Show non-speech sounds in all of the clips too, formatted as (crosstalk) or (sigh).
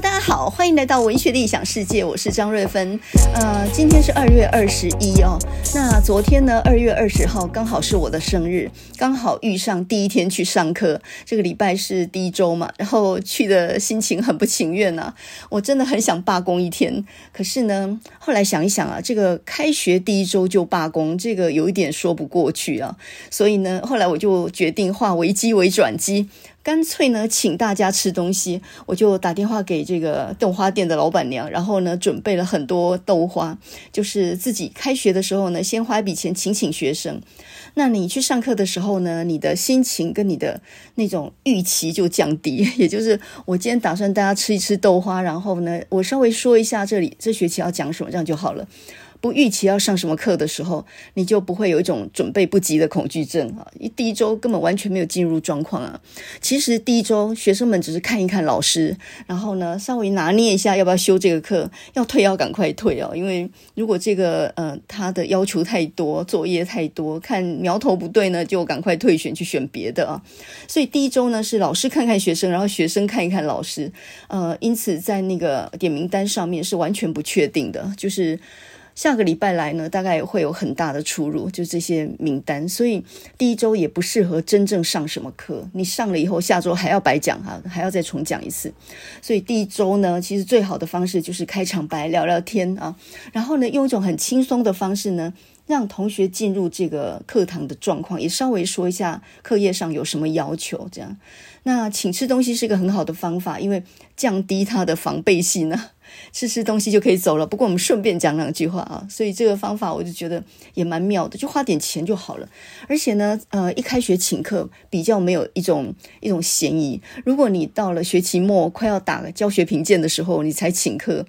大家好，欢迎来到文学的异想世界，我是张瑞芬。呃，今天是二月二十一哦。那昨天呢，二月二十号刚好是我的生日，刚好遇上第一天去上课。这个礼拜是第一周嘛，然后去的心情很不情愿啊。我真的很想罢工一天，可是呢，后来想一想啊，这个开学第一周就罢工，这个有一点说不过去啊。所以呢，后来我就决定化危机为转机。干脆呢，请大家吃东西，我就打电话给这个豆花店的老板娘，然后呢，准备了很多豆花，就是自己开学的时候呢，先花一笔钱请请学生。那你去上课的时候呢，你的心情跟你的那种预期就降低，(laughs) 也就是我今天打算大家吃一吃豆花，然后呢，我稍微说一下这里这学期要讲什么，这样就好了。不预期要上什么课的时候，你就不会有一种准备不及的恐惧症啊！一第一周根本完全没有进入状况啊。其实第一周学生们只是看一看老师，然后呢，稍微拿捏一下要不要修这个课，要退要赶快退哦，因为如果这个呃他的要求太多，作业太多，看苗头不对呢，就赶快退选去选别的啊。所以第一周呢是老师看看学生，然后学生看一看老师，呃，因此在那个点名单上面是完全不确定的，就是。下个礼拜来呢，大概会有很大的出入，就这些名单，所以第一周也不适合真正上什么课。你上了以后，下周还要白讲哈，还要再重讲一次。所以第一周呢，其实最好的方式就是开场白聊聊天啊，然后呢，用一种很轻松的方式呢，让同学进入这个课堂的状况，也稍微说一下课业上有什么要求，这样。那请吃东西是一个很好的方法，因为降低他的防备心呢。吃吃东西就可以走了。不过我们顺便讲两句话啊，所以这个方法我就觉得也蛮妙的，就花点钱就好了。而且呢，呃，一开学请客比较没有一种一种嫌疑。如果你到了学期末快要打教学评鉴的时候，你才请客。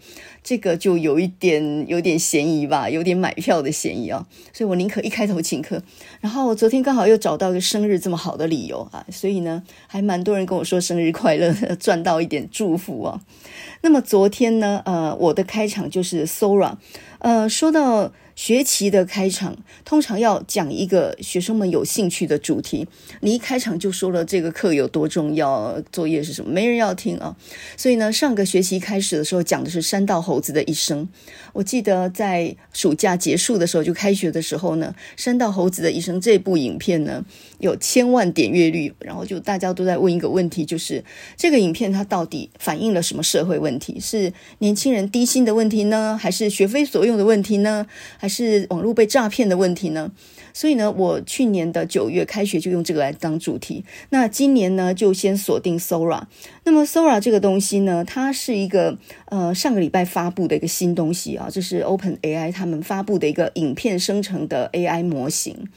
这个就有一点有点嫌疑吧，有点买票的嫌疑啊，所以我宁可一开头请客。然后昨天刚好又找到一个生日这么好的理由啊，所以呢，还蛮多人跟我说生日快乐，赚到一点祝福啊。(laughs) 那么昨天呢，呃，我的开场就是 Sora，呃，说到。学期的开场通常要讲一个学生们有兴趣的主题。你一开场就说了这个课有多重要，作业是什么，没人要听啊。所以呢，上个学期开始的时候讲的是山道猴子的一生。我记得在暑假结束的时候，就开学的时候呢，山道猴子的一生这部影片呢有千万点阅率，然后就大家都在问一个问题，就是这个影片它到底反映了什么社会问题？是年轻人低薪的问题呢，还是学非所用的问题呢？是网络被诈骗的问题呢？所以呢，我去年的九月开学就用这个来当主题。那今年呢，就先锁定 Sora。那么 Sora 这个东西呢，它是一个呃上个礼拜发布的一个新东西啊，这是 OpenAI 他们发布的一个影片生成的 AI 模型。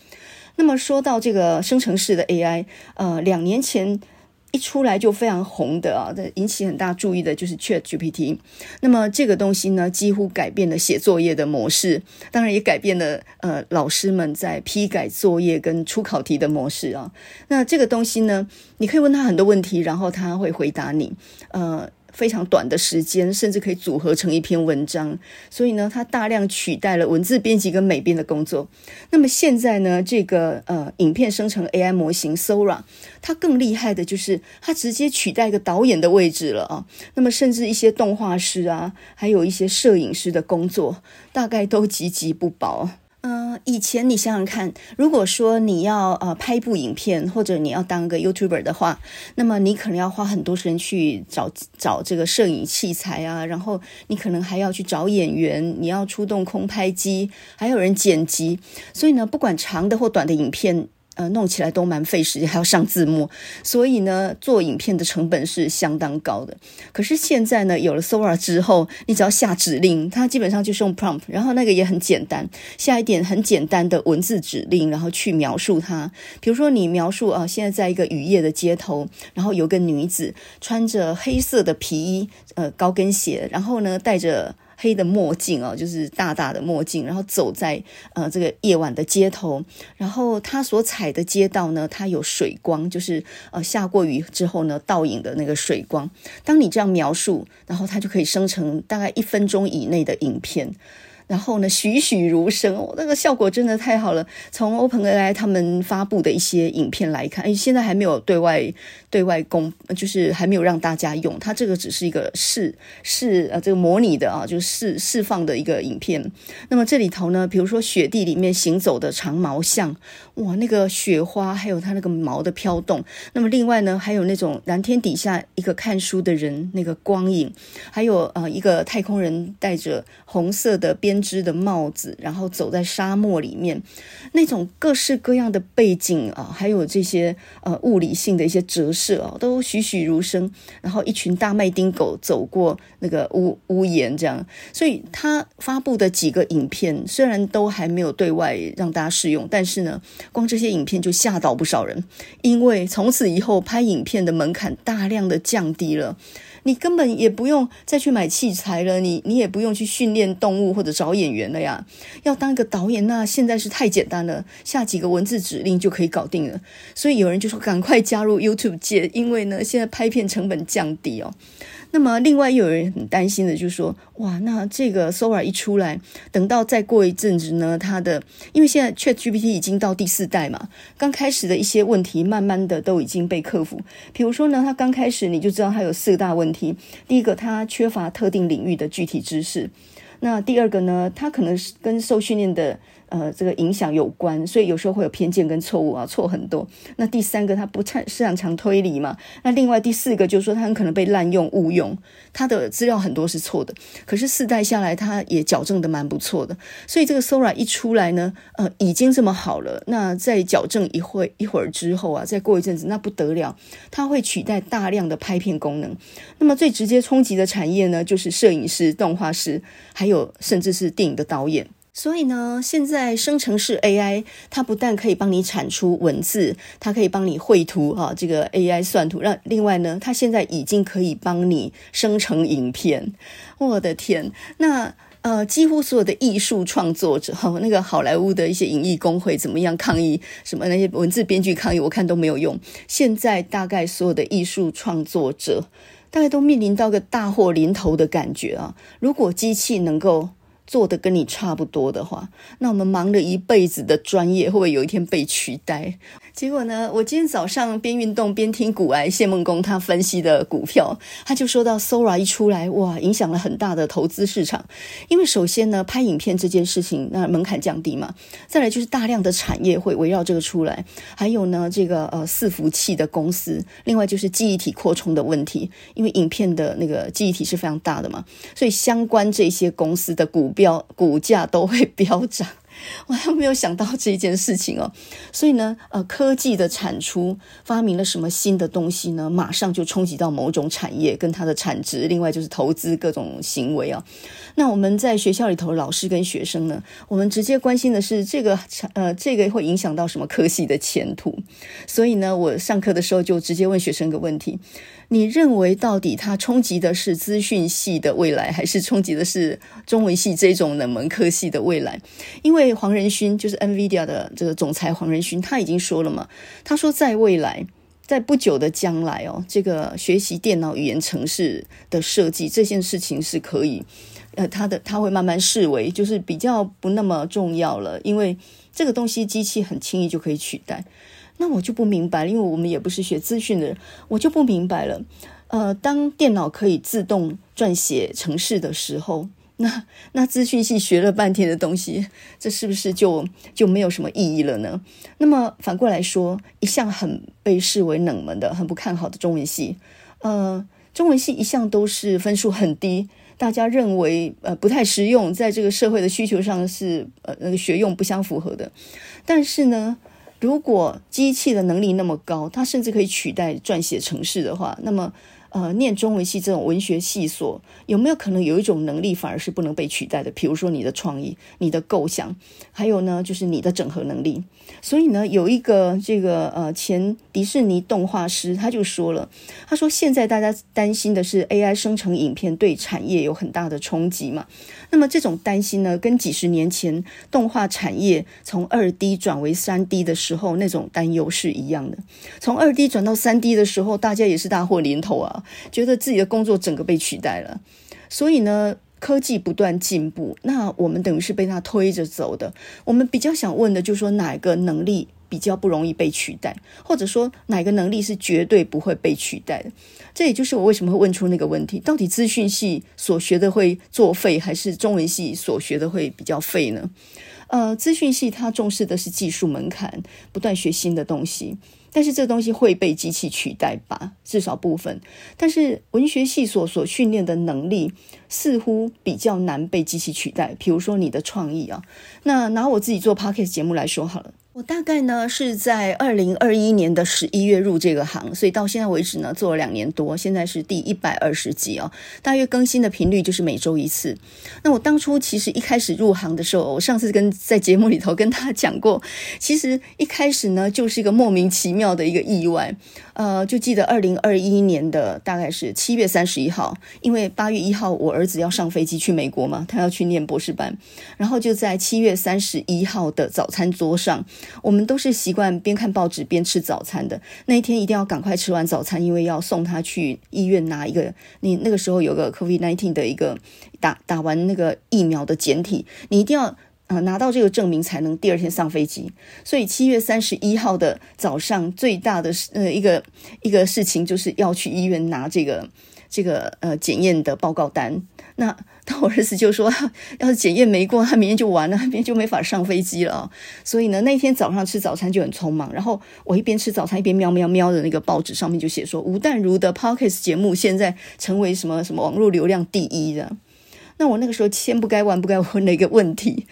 那么说到这个生成式的 AI，呃，两年前。一出来就非常红的啊，引起很大注意的就是 ChatGPT。那么这个东西呢，几乎改变了写作业的模式，当然也改变了呃老师们在批改作业跟出考题的模式啊。那这个东西呢，你可以问他很多问题，然后他会回答你，呃。非常短的时间，甚至可以组合成一篇文章，所以呢，它大量取代了文字编辑跟美编的工作。那么现在呢，这个呃，影片生成 AI 模型 Sora，它更厉害的就是它直接取代一个导演的位置了啊。那么甚至一些动画师啊，还有一些摄影师的工作，大概都岌岌不保。嗯、以前你想想看，如果说你要呃拍一部影片，或者你要当个 YouTuber 的话，那么你可能要花很多时间去找找这个摄影器材啊，然后你可能还要去找演员，你要出动空拍机，还有人剪辑，所以呢，不管长的或短的影片。呃，弄起来都蛮费时间，还要上字幕，所以呢，做影片的成本是相当高的。可是现在呢，有了 Sora 之后，你只要下指令，它基本上就是用 prompt，然后那个也很简单，下一点很简单的文字指令，然后去描述它。比如说，你描述啊，现在在一个雨夜的街头，然后有个女子穿着黑色的皮衣，呃，高跟鞋，然后呢，带着。黑的墨镜哦，就是大大的墨镜，然后走在呃这个夜晚的街头，然后他所踩的街道呢，它有水光，就是呃下过雨之后呢倒影的那个水光。当你这样描述，然后它就可以生成大概一分钟以内的影片。然后呢，栩栩如生，那个效果真的太好了。从 OpenAI 他们发布的一些影片来看，哎，现在还没有对外对外公，就是还没有让大家用。它这个只是一个试试呃，这个模拟的啊，就是释释放的一个影片。那么这里头呢，比如说雪地里面行走的长毛象，哇，那个雪花还有它那个毛的飘动。那么另外呢，还有那种蓝天底下一个看书的人那个光影，还有呃一个太空人戴着红色的边。织的帽子，然后走在沙漠里面，那种各式各样的背景啊，还有这些呃物理性的一些折射啊，都栩栩如生。然后一群大麦丁狗走过那个屋屋檐，这样。所以他发布的几个影片，虽然都还没有对外让大家试用，但是呢，光这些影片就吓倒不少人，因为从此以后拍影片的门槛大量的降低了。你根本也不用再去买器材了，你你也不用去训练动物或者找演员了呀。要当一个导演，那现在是太简单了，下几个文字指令就可以搞定了。所以有人就说赶快加入 YouTube 界，因为呢，现在拍片成本降低哦。那么，另外又有人很担心的，就是说，哇，那这个 Sora 一出来，等到再过一阵子呢，它的，因为现在 ChatGPT 已经到第四代嘛，刚开始的一些问题，慢慢的都已经被克服。比如说呢，它刚开始你就知道它有四个大问题，第一个，它缺乏特定领域的具体知识；那第二个呢，它可能是跟受训练的。呃，这个影响有关，所以有时候会有偏见跟错误啊，错很多。那第三个，他不擅擅长推理嘛。那另外第四个就是说，他很可能被滥用误用，他的资料很多是错的。可是四代下来，他也矫正的蛮不错的。所以这个 Sora 一出来呢，呃，已经这么好了。那再矫正一会一会儿之后啊，再过一阵子，那不得了，它会取代大量的拍片功能。那么最直接冲击的产业呢，就是摄影师、动画师，还有甚至是电影的导演。所以呢，现在生成式 AI 它不但可以帮你产出文字，它可以帮你绘图啊，这个 AI 算图。让另外呢，它现在已经可以帮你生成影片。我的天，那呃，几乎所有的艺术创作者哈，那个好莱坞的一些影艺工会怎么样抗议？什么那些文字编剧抗议，我看都没有用。现在大概所有的艺术创作者，大概都面临到个大祸临头的感觉啊！如果机器能够做的跟你差不多的话，那我们忙了一辈子的专业会不会有一天被取代？结果呢，我今天早上边运动边听股癌谢孟恭他分析的股票，他就说到 Sora 一出来，哇，影响了很大的投资市场。因为首先呢，拍影片这件事情，那门槛降低嘛，再来就是大量的产业会围绕这个出来，还有呢，这个呃伺服器的公司，另外就是记忆体扩充的问题，因为影片的那个记忆体是非常大的嘛，所以相关这些公司的股标股价都会飙涨。我还没有想到这一件事情哦，所以呢，呃，科技的产出发明了什么新的东西呢？马上就冲击到某种产业跟它的产值，另外就是投资各种行为啊。那我们在学校里头，老师跟学生呢，我们直接关心的是这个产，呃，这个会影响到什么科系的前途。所以呢，我上课的时候就直接问学生一个问题。你认为到底它冲击的是资讯系的未来，还是冲击的是中文系这种冷门科系的未来？因为黄仁勋就是 NVIDIA 的这个总裁黄仁勋，他已经说了嘛，他说在未来，在不久的将来哦，这个学习电脑语言程式的设计这件事情是可以，呃，他的他会慢慢视为就是比较不那么重要了，因为这个东西机器很轻易就可以取代。那我就不明白了，因为我们也不是学资讯的人，我就不明白了。呃，当电脑可以自动撰写程式的时候，那那资讯系学了半天的东西，这是不是就就没有什么意义了呢？那么反过来说，一向很被视为冷门的、很不看好的中文系，呃，中文系一向都是分数很低，大家认为呃不太实用，在这个社会的需求上是呃那个学用不相符合的，但是呢，如果机器的能力那么高，它甚至可以取代撰写程式的话，那么。呃，念中文系这种文学系所，有没有可能有一种能力反而是不能被取代的？比如说你的创意、你的构想，还有呢，就是你的整合能力。所以呢，有一个这个呃前迪士尼动画师他就说了，他说现在大家担心的是 AI 生成影片对产业有很大的冲击嘛。那么这种担心呢，跟几十年前动画产业从二 D 转为三 D 的时候那种担忧是一样的。从二 D 转到三 D 的时候，大家也是大祸临头啊。觉得自己的工作整个被取代了，所以呢，科技不断进步，那我们等于是被它推着走的。我们比较想问的，就是说哪个能力比较不容易被取代，或者说哪个能力是绝对不会被取代的？这也就是我为什么会问出那个问题：到底资讯系所学的会作废，还是中文系所学的会比较废呢？呃，资讯系它重视的是技术门槛，不断学新的东西。但是这东西会被机器取代吧？至少部分。但是文学系所所训练的能力似乎比较难被机器取代。比如说你的创意啊，那拿我自己做 Podcast 节目来说好了。我大概呢是在二零二一年的十一月入这个行，所以到现在为止呢做了两年多，现在是第一百二十集哦。大约更新的频率就是每周一次。那我当初其实一开始入行的时候，我上次跟在节目里头跟他讲过，其实一开始呢就是一个莫名其妙的一个意外。呃，就记得二零二一年的大概是七月三十一号，因为八月一号我儿子要上飞机去美国嘛，他要去念博士班，然后就在七月三十一号的早餐桌上。我们都是习惯边看报纸边吃早餐的。那一天一定要赶快吃完早餐，因为要送他去医院拿一个。你那个时候有个 COVID-19 的一个打打完那个疫苗的检体，你一定要呃拿到这个证明才能第二天上飞机。所以七月三十一号的早上最大的呃一个一个事情就是要去医院拿这个这个呃检验的报告单。那那我儿子就说，要是检验没过，他明天就完了，明天就没法上飞机了。所以呢，那天早上吃早餐就很匆忙。然后我一边吃早餐一边瞄瞄瞄的那个报纸上面就写说，吴淡如的 Podcast 节目现在成为什么什么网络流量第一的。那我那个时候千不该万不该问的一个问题，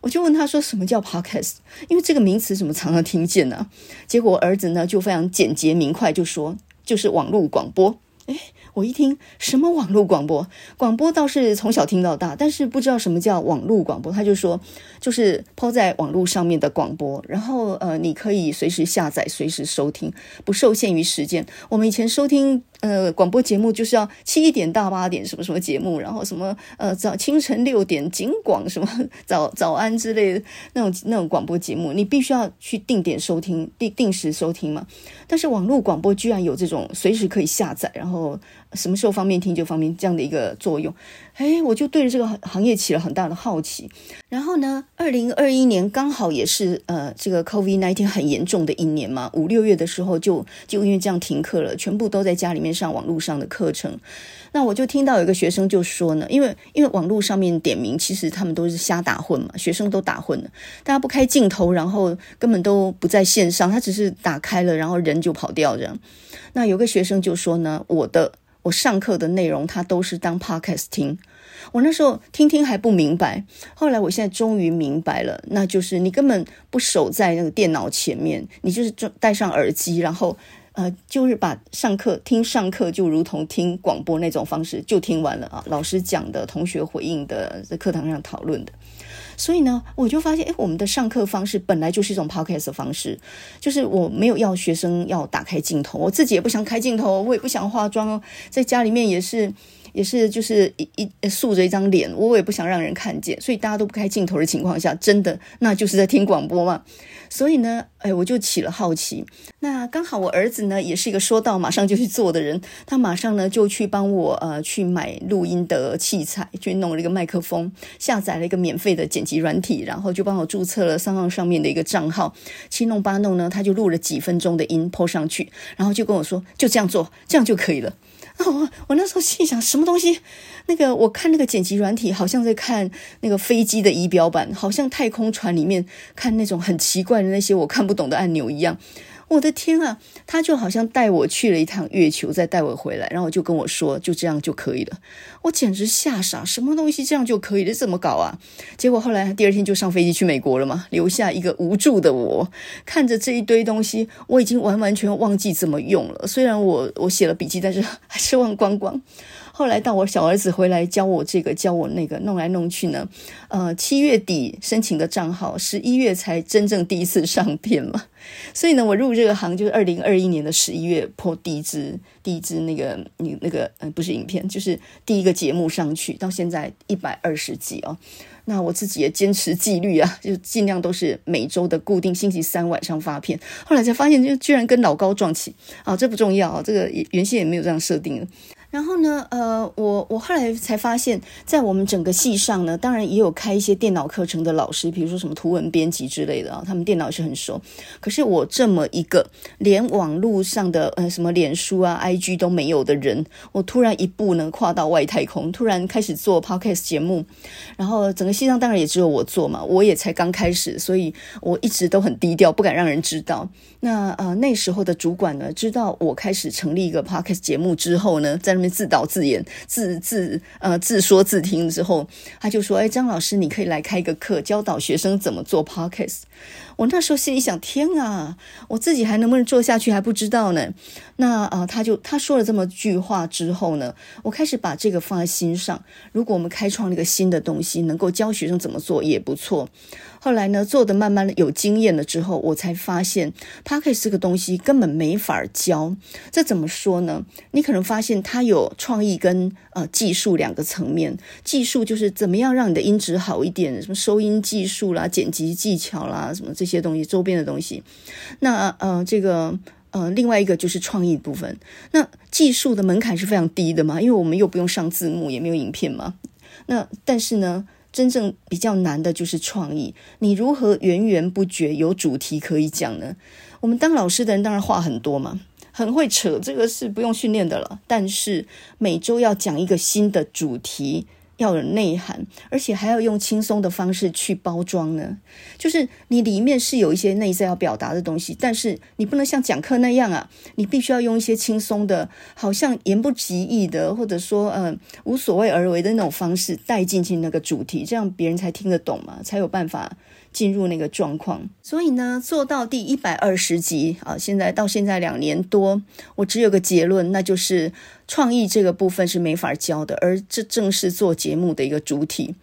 我就问他说，什么叫 Podcast？因为这个名词怎么常常听见呢？结果儿子呢就非常简洁明快就说，就是网络广播。诶我一听什么网络广播，广播倒是从小听到大，但是不知道什么叫网络广播。他就说，就是抛在网络上面的广播，然后呃，你可以随时下载，随时收听，不受限于时间。我们以前收听。呃，广播节目就是要七点到八点什么什么节目，然后什么呃早清晨六点景广什么早早安之类的那种那种广播节目，你必须要去定点收听，定定时收听嘛。但是网络广播居然有这种随时可以下载，然后什么时候方便听就方便这样的一个作用。哎，我就对着这个行业起了很大的好奇。然后呢，二零二一年刚好也是呃这个 COVID-19 很严重的一年嘛，五六月的时候就就因为这样停课了，全部都在家里面上网络上的课程。那我就听到有一个学生就说呢，因为因为网络上面点名，其实他们都是瞎打混嘛，学生都打混了，大家不开镜头，然后根本都不在线上，他只是打开了，然后人就跑掉这样。那有个学生就说呢，我的。我上课的内容，他都是当 podcast 听。我那时候听听还不明白，后来我现在终于明白了，那就是你根本不守在那个电脑前面，你就是戴上耳机，然后呃，就是把上课听上课就如同听广播那种方式就听完了啊，老师讲的，同学回应的，在课堂上讨论的。所以呢，我就发现，哎，我们的上课方式本来就是一种 podcast 的方式，就是我没有要学生要打开镜头，我自己也不想开镜头，我也不想化妆哦，在家里面也是。也是，就是一一竖着一张脸，我也不想让人看见，所以大家都不开镜头的情况下，真的那就是在听广播嘛。所以呢，哎，我就起了好奇。那刚好我儿子呢，也是一个说到马上就去做的人，他马上呢就去帮我呃去买录音的器材，去弄了一个麦克风，下载了一个免费的剪辑软体，然后就帮我注册了三号上面的一个账号，七弄八弄呢，他就录了几分钟的音 p 上去，然后就跟我说，就这样做，这样就可以了。(laughs) 我那时候心想，什么东西？那个我看那个剪辑软体，好像在看那个飞机的仪表板，好像太空船里面看那种很奇怪的那些我看不懂的按钮一样。我的天啊，他就好像带我去了一趟月球，再带我回来，然后就跟我说，就这样就可以了。我简直吓傻，什么东西这样就可以了？怎么搞啊？(laughs) 结果后来第二天就上飞机去美国了嘛，留下一个无助的我，看着这一堆东西，我已经完完全忘记怎么用了。虽然我我写了笔记，但是还是忘光光。后来到我小儿子回来教我这个教我那个弄来弄去呢，呃，七月底申请的账号，十一月才真正第一次上片嘛。所以呢，我入这个行就是二零二一年的十一月破第一支第一支那个你那个呃不是影片，就是第一个节目上去，到现在一百二十集哦。那我自己也坚持纪律啊，(laughs) 就尽量都是每周的固定星期三晚上发片。后来才发现，就居然跟老高撞起啊，这不重要啊，这个原先也没有这样设定的。然后呢，呃，我我后来才发现，在我们整个系上呢，当然也有开一些电脑课程的老师，比如说什么图文编辑之类的啊，他们电脑是很熟。可是我这么一个连网络上的呃什么脸书啊、IG 都没有的人，我突然一步呢跨到外太空，突然开始做 Podcast 节目，然后整个系上当然也只有我做嘛，我也才刚开始，所以我一直都很低调，不敢让人知道。那呃那时候的主管呢，知道我开始成立一个 Podcast 节目之后呢，在自导自演、自自呃自说自听之后，他就说：“哎，张老师，你可以来开一个课，教导学生怎么做 Podcast。”我那时候心里想：“天啊，我自己还能不能做下去还不知道呢。”那啊、他就他说了这么句话之后呢，我开始把这个放在心上。如果我们开创了一个新的东西，能够教学生怎么做也不错。后来呢，做的慢慢的有经验了之后，我才发现 Podcast 这个东西根本没法教。这怎么说呢？你可能发现他有创意跟呃技术两个层面。技术就是怎么样让你的音质好一点，什么收音技术啦、剪辑技巧啦，什么这些东西，周边的东西。那呃，这个呃，另外一个就是创意部分。那技术的门槛是非常低的嘛，因为我们又不用上字幕，也没有影片嘛。那但是呢，真正比较难的就是创意，你如何源源不绝有主题可以讲呢？我们当老师的人当然话很多嘛，很会扯，这个是不用训练的了。但是每周要讲一个新的主题。要有内涵，而且还要用轻松的方式去包装呢。就是你里面是有一些内在要表达的东西，但是你不能像讲课那样啊，你必须要用一些轻松的，好像言不及义的，或者说嗯、呃、无所谓而为的那种方式带进去那个主题，这样别人才听得懂嘛，才有办法。进入那个状况，所以呢，做到第一百二十集啊，现在到现在两年多，我只有个结论，那就是创意这个部分是没法教的，而这正是做节目的一个主体。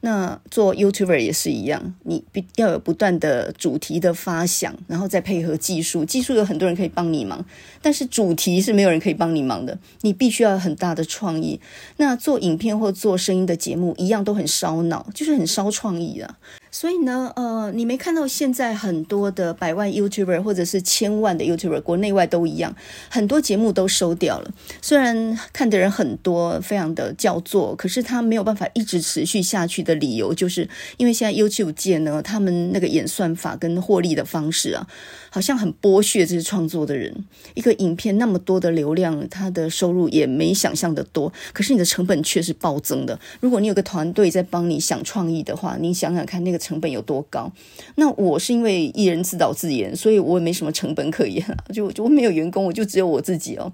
那做 YouTuber 也是一样，你必要有不断的主题的发想，然后再配合技术。技术有很多人可以帮你忙，但是主题是没有人可以帮你忙的。你必须要有很大的创意。那做影片或做声音的节目一样都很烧脑，就是很烧创意啊。所以呢，呃，你没看到现在很多的百万 YouTuber 或者是千万的 YouTuber，国内外都一样，很多节目都收掉了。虽然看的人很多，非常的叫座，可是他没有办法一直持续下去的理由，就是因为现在 YouTube 界呢，他们那个演算法跟获利的方式啊，好像很剥削这些创作的人。一个影片那么多的流量，他的收入也没想象的多，可是你的成本却是暴增的。如果你有个团队在帮你想创意的话，你想想看那个。成本有多高？那我是因为一人自导自演，所以我也没什么成本可言，就就没有员工，我就只有我自己哦，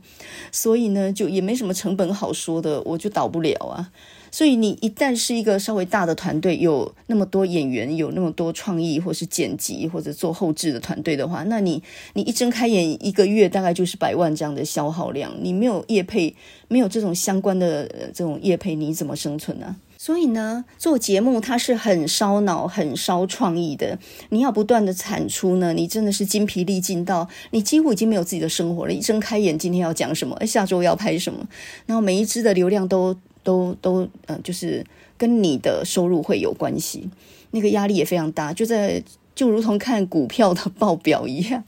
所以呢，就也没什么成本好说的，我就倒不了啊。所以你一旦是一个稍微大的团队，有那么多演员，有那么多创意，或是剪辑，或者做后置的团队的话，那你你一睁开眼，一个月大概就是百万这样的消耗量。你没有业配，没有这种相关的这种业配，你怎么生存呢？所以呢，做节目它是很烧脑、很烧创意的。你要不断的产出呢，你真的是精疲力尽到你几乎已经没有自己的生活了。一睁开眼，今天要讲什么？下周要拍什么？然后每一支的流量都都都，呃，就是跟你的收入会有关系。那个压力也非常大，就在就如同看股票的报表一样。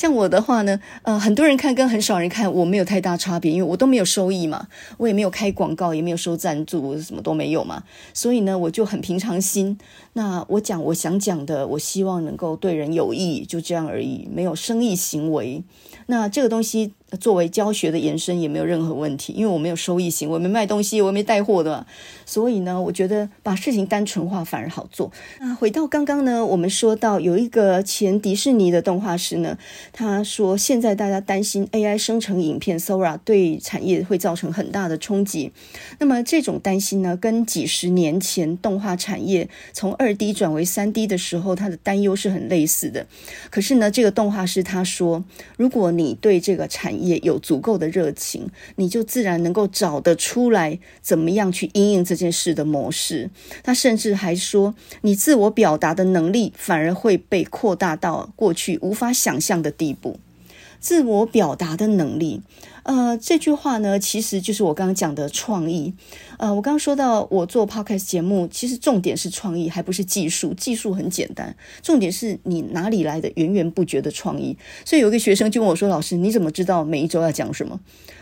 像我的话呢，呃，很多人看跟很少人看，我没有太大差别，因为我都没有收益嘛，我也没有开广告，也没有收赞助，什么都没有嘛，所以呢，我就很平常心。那我讲我想讲的，我希望能够对人有益，就这样而已，没有生意行为。那这个东西。作为教学的延伸也没有任何问题，因为我没有收益型，我没卖东西，我没带货的，所以呢，我觉得把事情单纯化反而好做。那回到刚刚呢，我们说到有一个前迪士尼的动画师呢，他说现在大家担心 AI 生成影片 Sora 对产业会造成很大的冲击。那么这种担心呢，跟几十年前动画产业从二 D 转为三 D 的时候，他的担忧是很类似的。可是呢，这个动画师他说，如果你对这个产也有足够的热情，你就自然能够找得出来怎么样去应用这件事的模式。他甚至还说，你自我表达的能力反而会被扩大到过去无法想象的地步。自我表达的能力。呃，这句话呢，其实就是我刚刚讲的创意。呃，我刚刚说到我做 podcast 节目，其实重点是创意，还不是技术。技术很简单，重点是你哪里来的源源不绝的创意。所以有一个学生就问我说：“老师，你怎么知道每一周要讲什么？”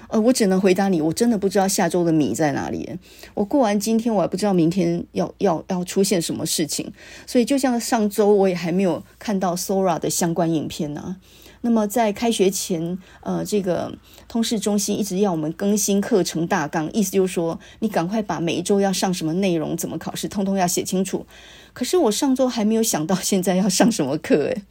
呃，我只能回答你，我真的不知道下周的米在哪里。我过完今天，我还不知道明天要要要出现什么事情。所以就像上周，我也还没有看到 Sora 的相关影片呢、那么在开学前，呃，这个通识中心一直要我们更新课程大纲，意思就是说，你赶快把每一周要上什么内容、怎么考试，通通要写清楚。可是我上周还没有想到现在要上什么课，诶，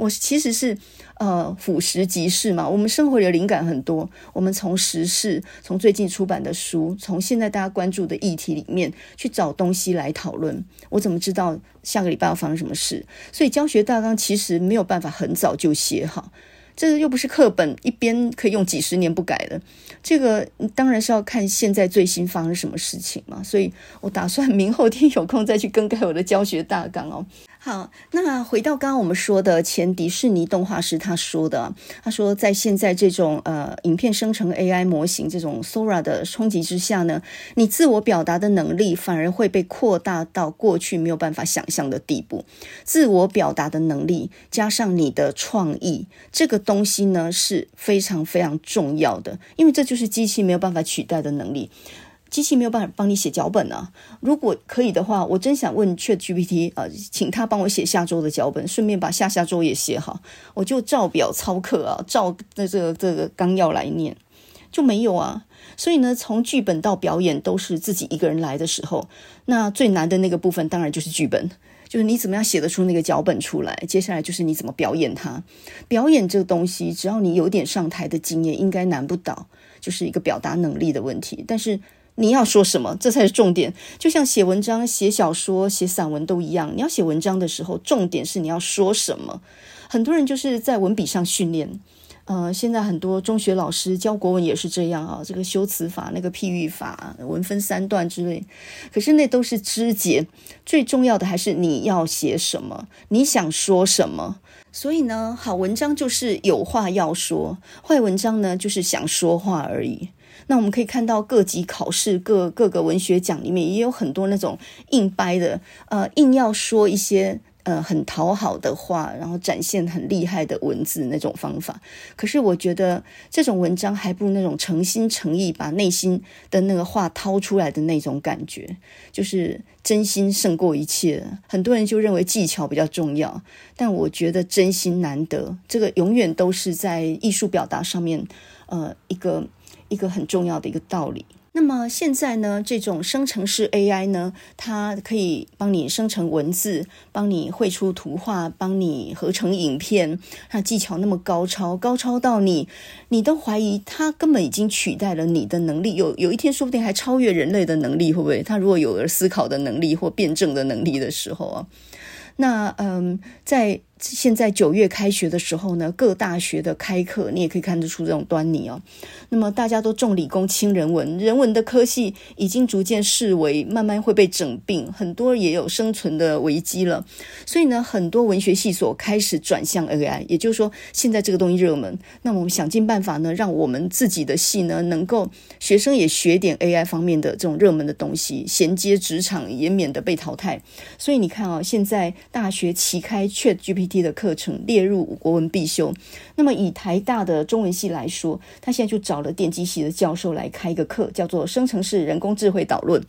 我其实是。呃，俯拾即是嘛。我们生活的灵感很多，我们从时事，从最近出版的书，从现在大家关注的议题里面去找东西来讨论。我怎么知道下个礼拜要发生什么事？所以教学大纲其实没有办法很早就写好，这又不是课本一边可以用几十年不改的。这个当然是要看现在最新发生什么事情嘛。所以我打算明后天有空再去更改我的教学大纲哦。好，那回到刚刚我们说的前迪士尼动画师他说的，他说在现在这种呃影片生成 AI 模型这种 Sora 的冲击之下呢，你自我表达的能力反而会被扩大到过去没有办法想象的地步。自我表达的能力加上你的创意，这个东西呢是非常非常重要的，因为这就是机器没有办法取代的能力。机器没有办法帮你写脚本啊！如果可以的话，我真想问 ChatGPT 啊，请他帮我写下周的脚本，顺便把下下周也写好，我就照表操课啊，照那这个这个纲要来念，就没有啊。所以呢，从剧本到表演都是自己一个人来的时候，那最难的那个部分当然就是剧本，就是你怎么样写得出那个脚本出来。接下来就是你怎么表演它。表演这个东西，只要你有点上台的经验，应该难不倒，就是一个表达能力的问题。但是。你要说什么，这才是重点。就像写文章、写小说、写散文都一样。你要写文章的时候，重点是你要说什么。很多人就是在文笔上训练。呃，现在很多中学老师教国文也是这样啊，这个修辞法、那个譬喻法、文分三段之类。可是那都是枝节，最重要的还是你要写什么，你想说什么。所以呢，好文章就是有话要说，坏文章呢就是想说话而已。那我们可以看到各级考试、各各个文学奖里面也有很多那种硬掰的，呃，硬要说一些呃很讨好的话，然后展现很厉害的文字那种方法。可是我觉得这种文章还不如那种诚心诚意把内心的那个话掏出来的那种感觉，就是真心胜过一切。很多人就认为技巧比较重要，但我觉得真心难得，这个永远都是在艺术表达上面，呃，一个。一个很重要的一个道理。那么现在呢，这种生成式 AI 呢，它可以帮你生成文字，帮你绘出图画，帮你合成影片。它技巧那么高超，高超到你，你都怀疑它根本已经取代了你的能力。有有一天，说不定还超越人类的能力，会不会？它如果有了思考的能力或辩证的能力的时候啊，那嗯，在。现在九月开学的时候呢，各大学的开课，你也可以看得出这种端倪哦。那么大家都重理工轻人文，人文的科系已经逐渐视为，慢慢会被整并，很多也有生存的危机了。所以呢，很多文学系所开始转向 AI，也就是说，现在这个东西热门，那么我们想尽办法呢，让我们自己的系呢，能够学生也学点 AI 方面的这种热门的东西，衔接职场，也免得被淘汰。所以你看啊、哦，现在大学齐开 ChatGPT。的课程列入国文必修。那么以台大的中文系来说，他现在就找了电机系的教授来开一个课，叫做《生成式人工智慧导论》。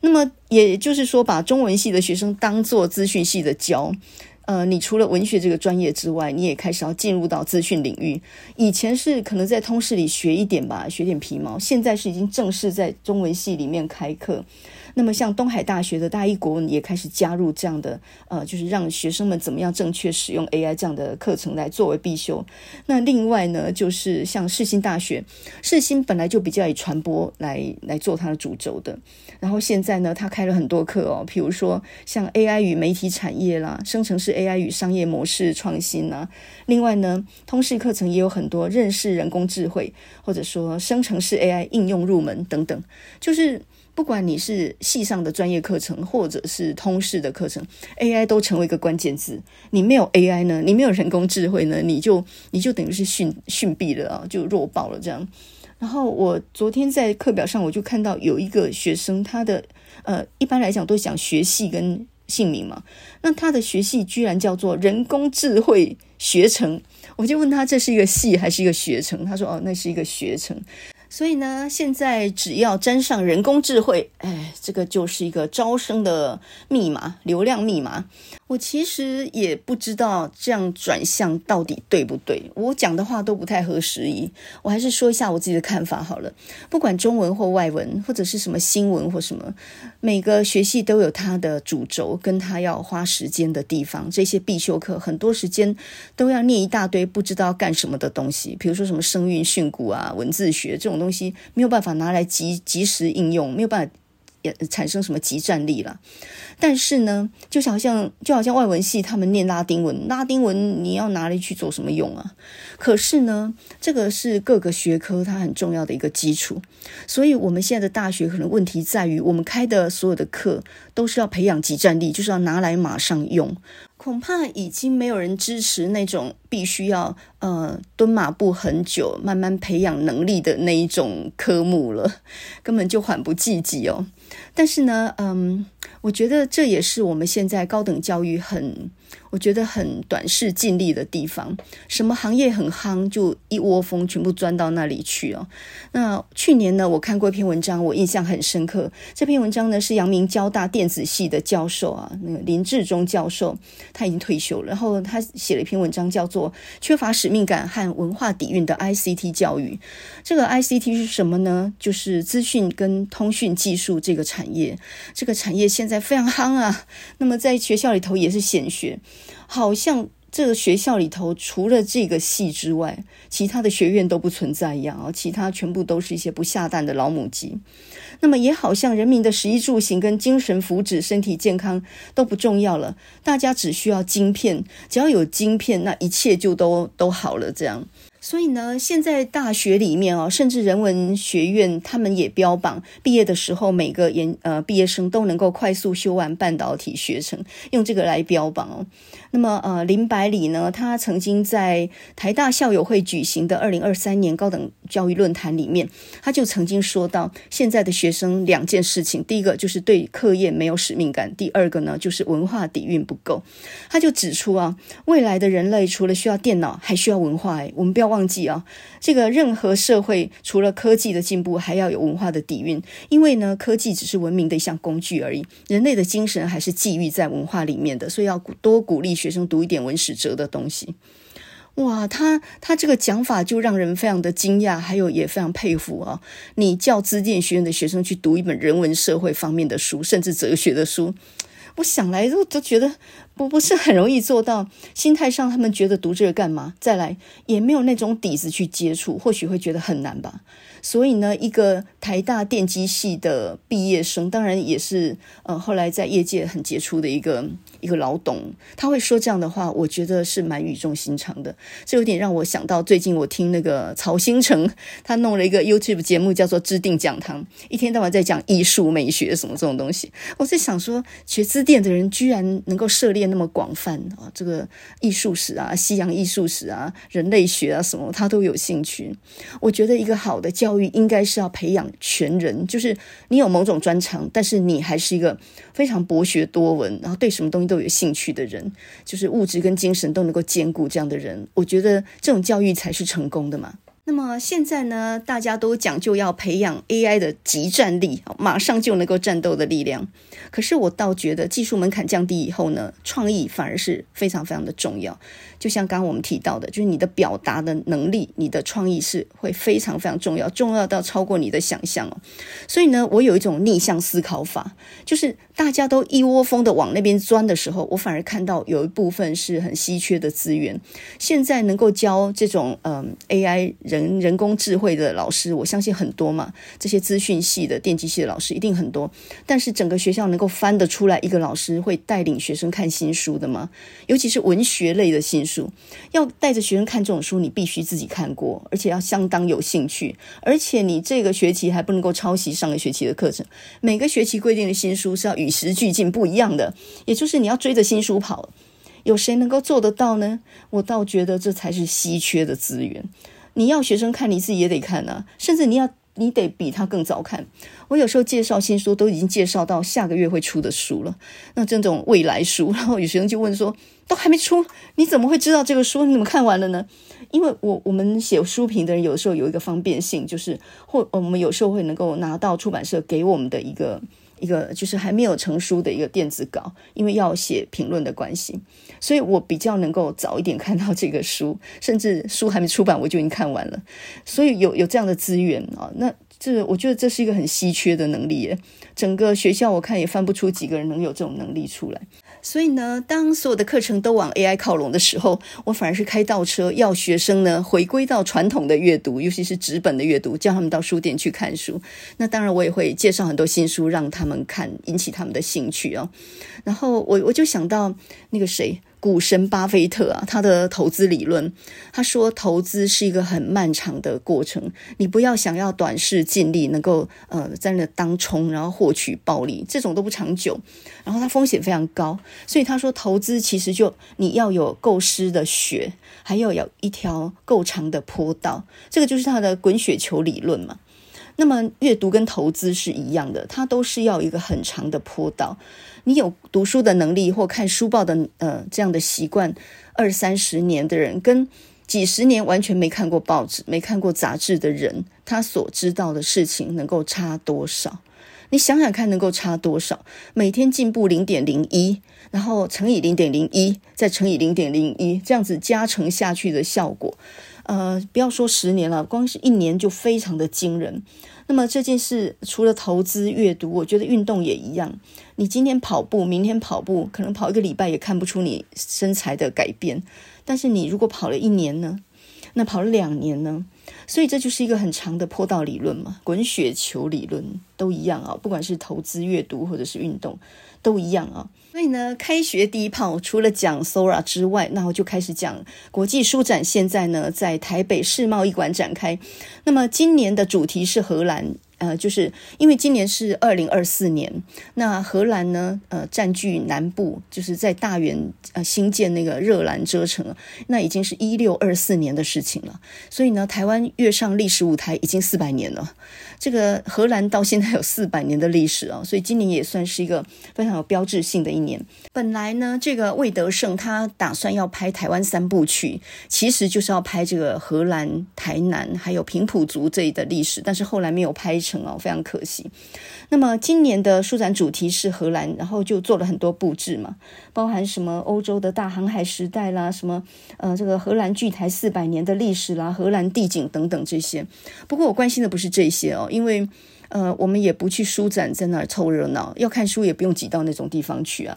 那么也就是说，把中文系的学生当做资讯系的教。呃，你除了文学这个专业之外，你也开始要进入到资讯领域。以前是可能在通识里学一点吧，学点皮毛。现在是已经正式在中文系里面开课。那么，像东海大学的大一国文也开始加入这样的，呃，就是让学生们怎么样正确使用 AI 这样的课程来作为必修。那另外呢，就是像世新大学，世新本来就比较以传播来来做它的主轴的，然后现在呢，它开了很多课哦，比如说像 AI 与媒体产业啦，生成式 AI 与商业模式创新啊。另外呢，通识课程也有很多认识人工智慧，或者说生成式 AI 应用入门等等，就是。不管你是系上的专业课程，或者是通识的课程，AI 都成为一个关键字。你没有 AI 呢，你没有人工智慧呢，你就你就等于是逊逊毙了啊，就弱爆了这样。然后我昨天在课表上，我就看到有一个学生，他的呃，一般来讲都讲学系跟姓名嘛，那他的学系居然叫做人工智慧学程，我就问他这是一个系还是一个学程，他说哦，那是一个学程。所以呢，现在只要沾上人工智慧，哎，这个就是一个招生的密码，流量密码。我其实也不知道这样转向到底对不对，我讲的话都不太合时宜。我还是说一下我自己的看法好了。不管中文或外文，或者是什么新闻或什么，每个学系都有它的主轴，跟它要花时间的地方。这些必修课很多时间都要念一大堆不知道干什么的东西，比如说什么声韵训诂啊、文字学这种东西，没有办法拿来及及时应用，没有办法。也产生什么即战力了？但是呢，就好像就好像外文系他们念拉丁文，拉丁文你要拿来去做什么用啊？可是呢，这个是各个学科它很重要的一个基础。所以，我们现在的大学可能问题在于，我们开的所有的课都是要培养即战力，就是要拿来马上用。恐怕已经没有人支持那种必须要呃蹲马步很久，慢慢培养能力的那一种科目了，根本就缓不济急哦。但是呢，嗯，我觉得这也是我们现在高等教育很。我觉得很短视近利的地方，什么行业很夯，就一窝蜂全部钻到那里去哦。那去年呢，我看过一篇文章，我印象很深刻。这篇文章呢是阳明交大电子系的教授啊，那个林志忠教授，他已经退休了。然后他写了一篇文章，叫做《缺乏使命感和文化底蕴的 ICT 教育》。这个 ICT 是什么呢？就是资讯跟通讯技术这个产业。这个产业现在非常夯啊。那么在学校里头也是显学。好像这个学校里头除了这个系之外，其他的学院都不存在一样啊，其他全部都是一些不下蛋的老母鸡。那么也好像人民的食衣住行跟精神福祉、身体健康都不重要了，大家只需要晶片，只要有晶片，那一切就都都好了这样。所以呢，现在大学里面哦，甚至人文学院，他们也标榜毕业的时候，每个研呃毕业生都能够快速修完半导体学程，用这个来标榜哦。那么呃，林百里呢，他曾经在台大校友会举行的二零二三年高等教育论坛里面，他就曾经说到，现在的学生两件事情，第一个就是对课业没有使命感，第二个呢就是文化底蕴不够。他就指出啊，未来的人类除了需要电脑，还需要文化。哎，我们不要。忘忘记啊，这个任何社会除了科技的进步，还要有文化的底蕴。因为呢，科技只是文明的一项工具而已，人类的精神还是寄寓在文化里面的。所以要多鼓励学生读一点文史哲的东西。哇，他他这个讲法就让人非常的惊讶，还有也非常佩服啊！你叫资电学院的学生去读一本人文社会方面的书，甚至哲学的书，我想来都都觉得。不不是很容易做到，心态上他们觉得读这个干嘛？再来也没有那种底子去接触，或许会觉得很难吧。所以呢，一个台大电机系的毕业生，当然也是呃后来在业界很杰出的一个一个老董，他会说这样的话，我觉得是蛮语重心长的。这有点让我想到最近我听那个曹兴诚，他弄了一个 YouTube 节目叫做《知定讲堂》，一天到晚在讲艺术美学什么这种东西。我在想说，学资电的人居然能够涉猎。那么广泛啊，这个艺术史啊、西洋艺术史啊、人类学啊什么，他都有兴趣。我觉得一个好的教教育应该是要培养全人，就是你有某种专长，但是你还是一个非常博学多闻，然后对什么东西都有兴趣的人，就是物质跟精神都能够兼顾这样的人。我觉得这种教育才是成功的嘛。那么现在呢，大家都讲究要培养 AI 的即战力，马上就能够战斗的力量。可是我倒觉得，技术门槛降低以后呢，创意反而是非常非常的重要。就像刚刚我们提到的，就是你的表达的能力，你的创意是会非常非常重要，重要到超过你的想象哦。所以呢，我有一种逆向思考法，就是大家都一窝蜂的往那边钻的时候，我反而看到有一部分是很稀缺的资源。现在能够教这种嗯 AI 人。人工智慧的老师，我相信很多嘛，这些资讯系的、电机系的老师一定很多。但是整个学校能够翻得出来一个老师会带领学生看新书的吗？尤其是文学类的新书，书要带着学生看这种书，你必须自己看过，而且要相当有兴趣，而且你这个学期还不能够抄袭上个学期的课程。每个学期规定的新书是要与时俱进、不一样的，也就是你要追着新书跑。有谁能够做得到呢？我倒觉得这才是稀缺的资源。你要学生看，你自己也得看啊，甚至你要你得比他更早看。我有时候介绍新书，都已经介绍到下个月会出的书了。那这种未来书，然后有学生就问说：“都还没出，你怎么会知道这个书？你怎么看完了呢？”因为我我们写书评的人，有时候有一个方便性，就是或我们有时候会能够拿到出版社给我们的一个。一个就是还没有成书的一个电子稿，因为要写评论的关系，所以我比较能够早一点看到这个书，甚至书还没出版我就已经看完了，所以有有这样的资源啊，那这我觉得这是一个很稀缺的能力耶，整个学校我看也翻不出几个人能有这种能力出来。所以呢，当所有的课程都往 AI 靠拢的时候，我反而是开倒车，要学生呢回归到传统的阅读，尤其是纸本的阅读，叫他们到书店去看书。那当然，我也会介绍很多新书让他们看，引起他们的兴趣哦。然后我我就想到那个谁。股神巴菲特啊，他的投资理论，他说投资是一个很漫长的过程，你不要想要短视尽力，能够呃在那当冲，然后获取暴利，这种都不长久，然后它风险非常高，所以他说投资其实就你要有够湿的雪，还要有一条够长的坡道，这个就是他的滚雪球理论嘛。那么阅读跟投资是一样的，它都是要一个很长的坡道。你有读书的能力或看书报的呃这样的习惯，二三十年的人跟几十年完全没看过报纸、没看过杂志的人，他所知道的事情能够差多少？你想想看，能够差多少？每天进步零点零一，然后乘以零点零一，再乘以零点零一，这样子加成下去的效果，呃，不要说十年了，光是一年就非常的惊人。那么这件事除了投资、阅读，我觉得运动也一样。你今天跑步，明天跑步，可能跑一个礼拜也看不出你身材的改变。但是你如果跑了一年呢？那跑了两年呢？所以这就是一个很长的坡道理论嘛，滚雪球理论都一样啊。不管是投资、阅读或者是运动，都一样啊。所以呢，开学第一炮除了讲 Sora 之外，那我就开始讲国际书展。现在呢，在台北世贸一馆展开。那么今年的主题是荷兰。呃，就是因为今年是二零二四年，那荷兰呢，呃，占据南部，就是在大园呃新建那个热兰遮城，那已经是一六二四年的事情了。所以呢，台湾跃上历史舞台已经四百年了。这个荷兰到现在有四百年的历史啊，所以今年也算是一个非常有标志性的一年。本来呢，这个魏德胜他打算要拍台湾三部曲，其实就是要拍这个荷兰、台南还有平埔族这里的历史，但是后来没有拍成哦，非常可惜。那么今年的书展主题是荷兰，然后就做了很多布置嘛，包含什么欧洲的大航海时代啦，什么呃这个荷兰据台四百年的历史啦，荷兰地景等等这些。不过我关心的不是这些哦。因为，呃，我们也不去书展，在那儿凑热闹。要看书，也不用挤到那种地方去啊。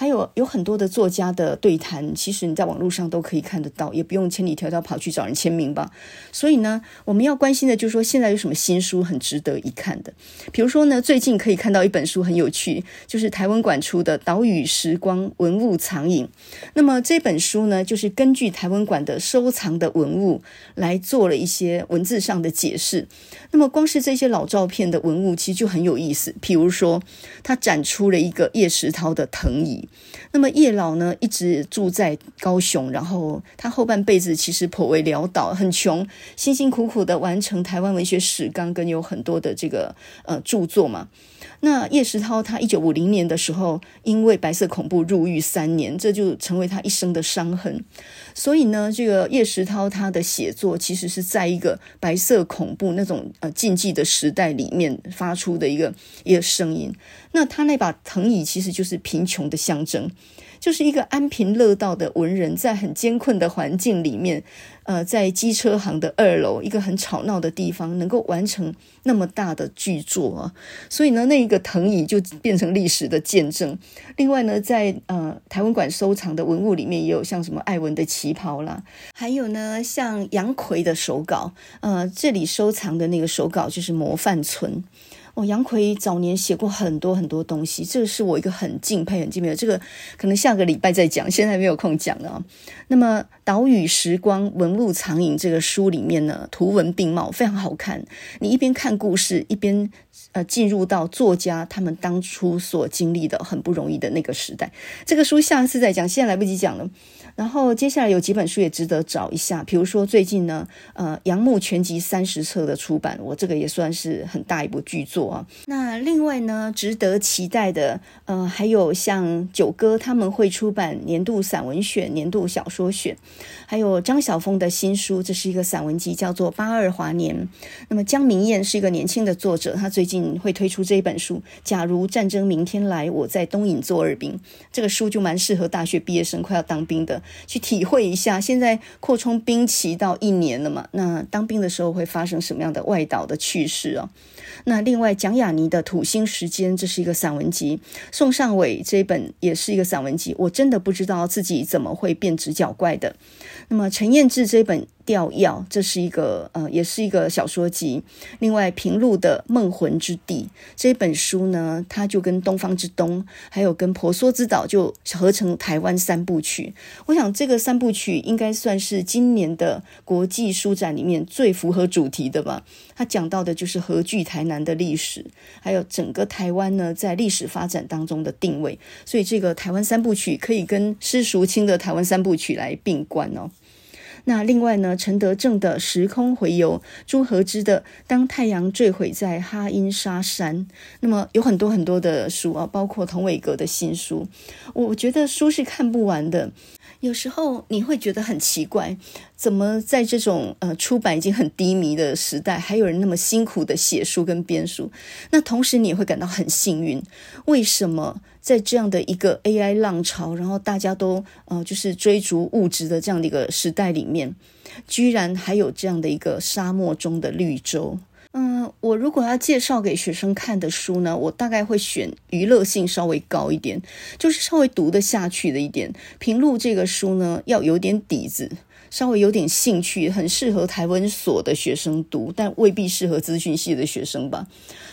还有有很多的作家的对谈，其实你在网络上都可以看得到，也不用千里迢迢跑去找人签名吧。所以呢，我们要关心的就是说，现在有什么新书很值得一看的？比如说呢，最近可以看到一本书很有趣，就是台文馆出的《岛屿时光文物藏影》。那么这本书呢，就是根据台文馆的收藏的文物来做了一些文字上的解释。那么光是这些老照片的文物，其实就很有意思。比如说，他展出了一个叶石涛的藤椅。那么叶老呢，一直住在高雄，然后他后半辈子其实颇为潦倒，很穷，辛辛苦苦的完成台湾文学史纲，跟有很多的这个呃著作嘛。那叶石涛他一九五零年的时候，因为白色恐怖入狱三年，这就成为他一生的伤痕。所以呢，这个叶石涛他的写作其实是在一个白色恐怖那种呃禁忌的时代里面发出的一个一个声音。那他那把藤椅其实就是贫穷的象征，就是一个安贫乐道的文人，在很艰困的环境里面，呃，在机车行的二楼一个很吵闹的地方，能够完成那么大的巨作啊，所以呢，那一个藤椅就变成历史的见证。另外呢，在呃台湾馆收藏的文物里面，也有像什么艾文的旗袍啦，还有呢，像杨逵的手稿，呃，这里收藏的那个手稿就是模范村。哦，杨奎早年写过很多很多东西，这个是我一个很敬佩、很敬佩的。这个可能下个礼拜再讲，现在没有空讲了。那么《岛屿时光文物藏影》这个书里面呢，图文并茂，非常好看。你一边看故事，一边呃进入到作家他们当初所经历的很不容易的那个时代。这个书下次再讲，现在来不及讲了。然后接下来有几本书也值得找一下，比如说最近呢，呃，杨牧全集三十册的出版，我这个也算是很大一部巨作啊。那另外呢，值得期待的，呃，还有像九歌他们会出版年度散文选、年度小说选，还有张晓风的新书，这是一个散文集，叫做《八二华年》。那么江明燕是一个年轻的作者，他最近会推出这一本书《假如战争明天来，我在东引做二兵》。这个书就蛮适合大学毕业生快要当兵的。去体会一下，现在扩充兵期到一年了嘛？那当兵的时候会发生什么样的外岛的趣事哦？那另外，蒋雅妮的《土星时间》这是一个散文集，宋尚伟这一本也是一个散文集，我真的不知道自己怎么会变直角怪的。那么陈彦志这本。吊药，这是一个呃，也是一个小说集。另外，平路的《梦魂之地》这本书呢，它就跟《东方之东》还有跟《婆娑之岛》就合成台湾三部曲。我想这个三部曲应该算是今年的国际书展里面最符合主题的吧。它讲到的就是何惧台南的历史，还有整个台湾呢在历史发展当中的定位。所以这个台湾三部曲可以跟施淑清的台湾三部曲来并观哦。那另外呢，陈德正的《时空回游》，朱和之的《当太阳坠毁在哈因沙山》，那么有很多很多的书啊，包括童伟格的新书，我觉得书是看不完的。有时候你会觉得很奇怪，怎么在这种呃出版已经很低迷的时代，还有人那么辛苦的写书跟编书？那同时你也会感到很幸运，为什么在这样的一个 AI 浪潮，然后大家都呃就是追逐物质的这样的一个时代里面，居然还有这样的一个沙漠中的绿洲？嗯，我如果要介绍给学生看的书呢，我大概会选娱乐性稍微高一点，就是稍微读得下去的一点。平路这个书呢，要有点底子，稍微有点兴趣，很适合台湾所的学生读，但未必适合资讯系的学生吧。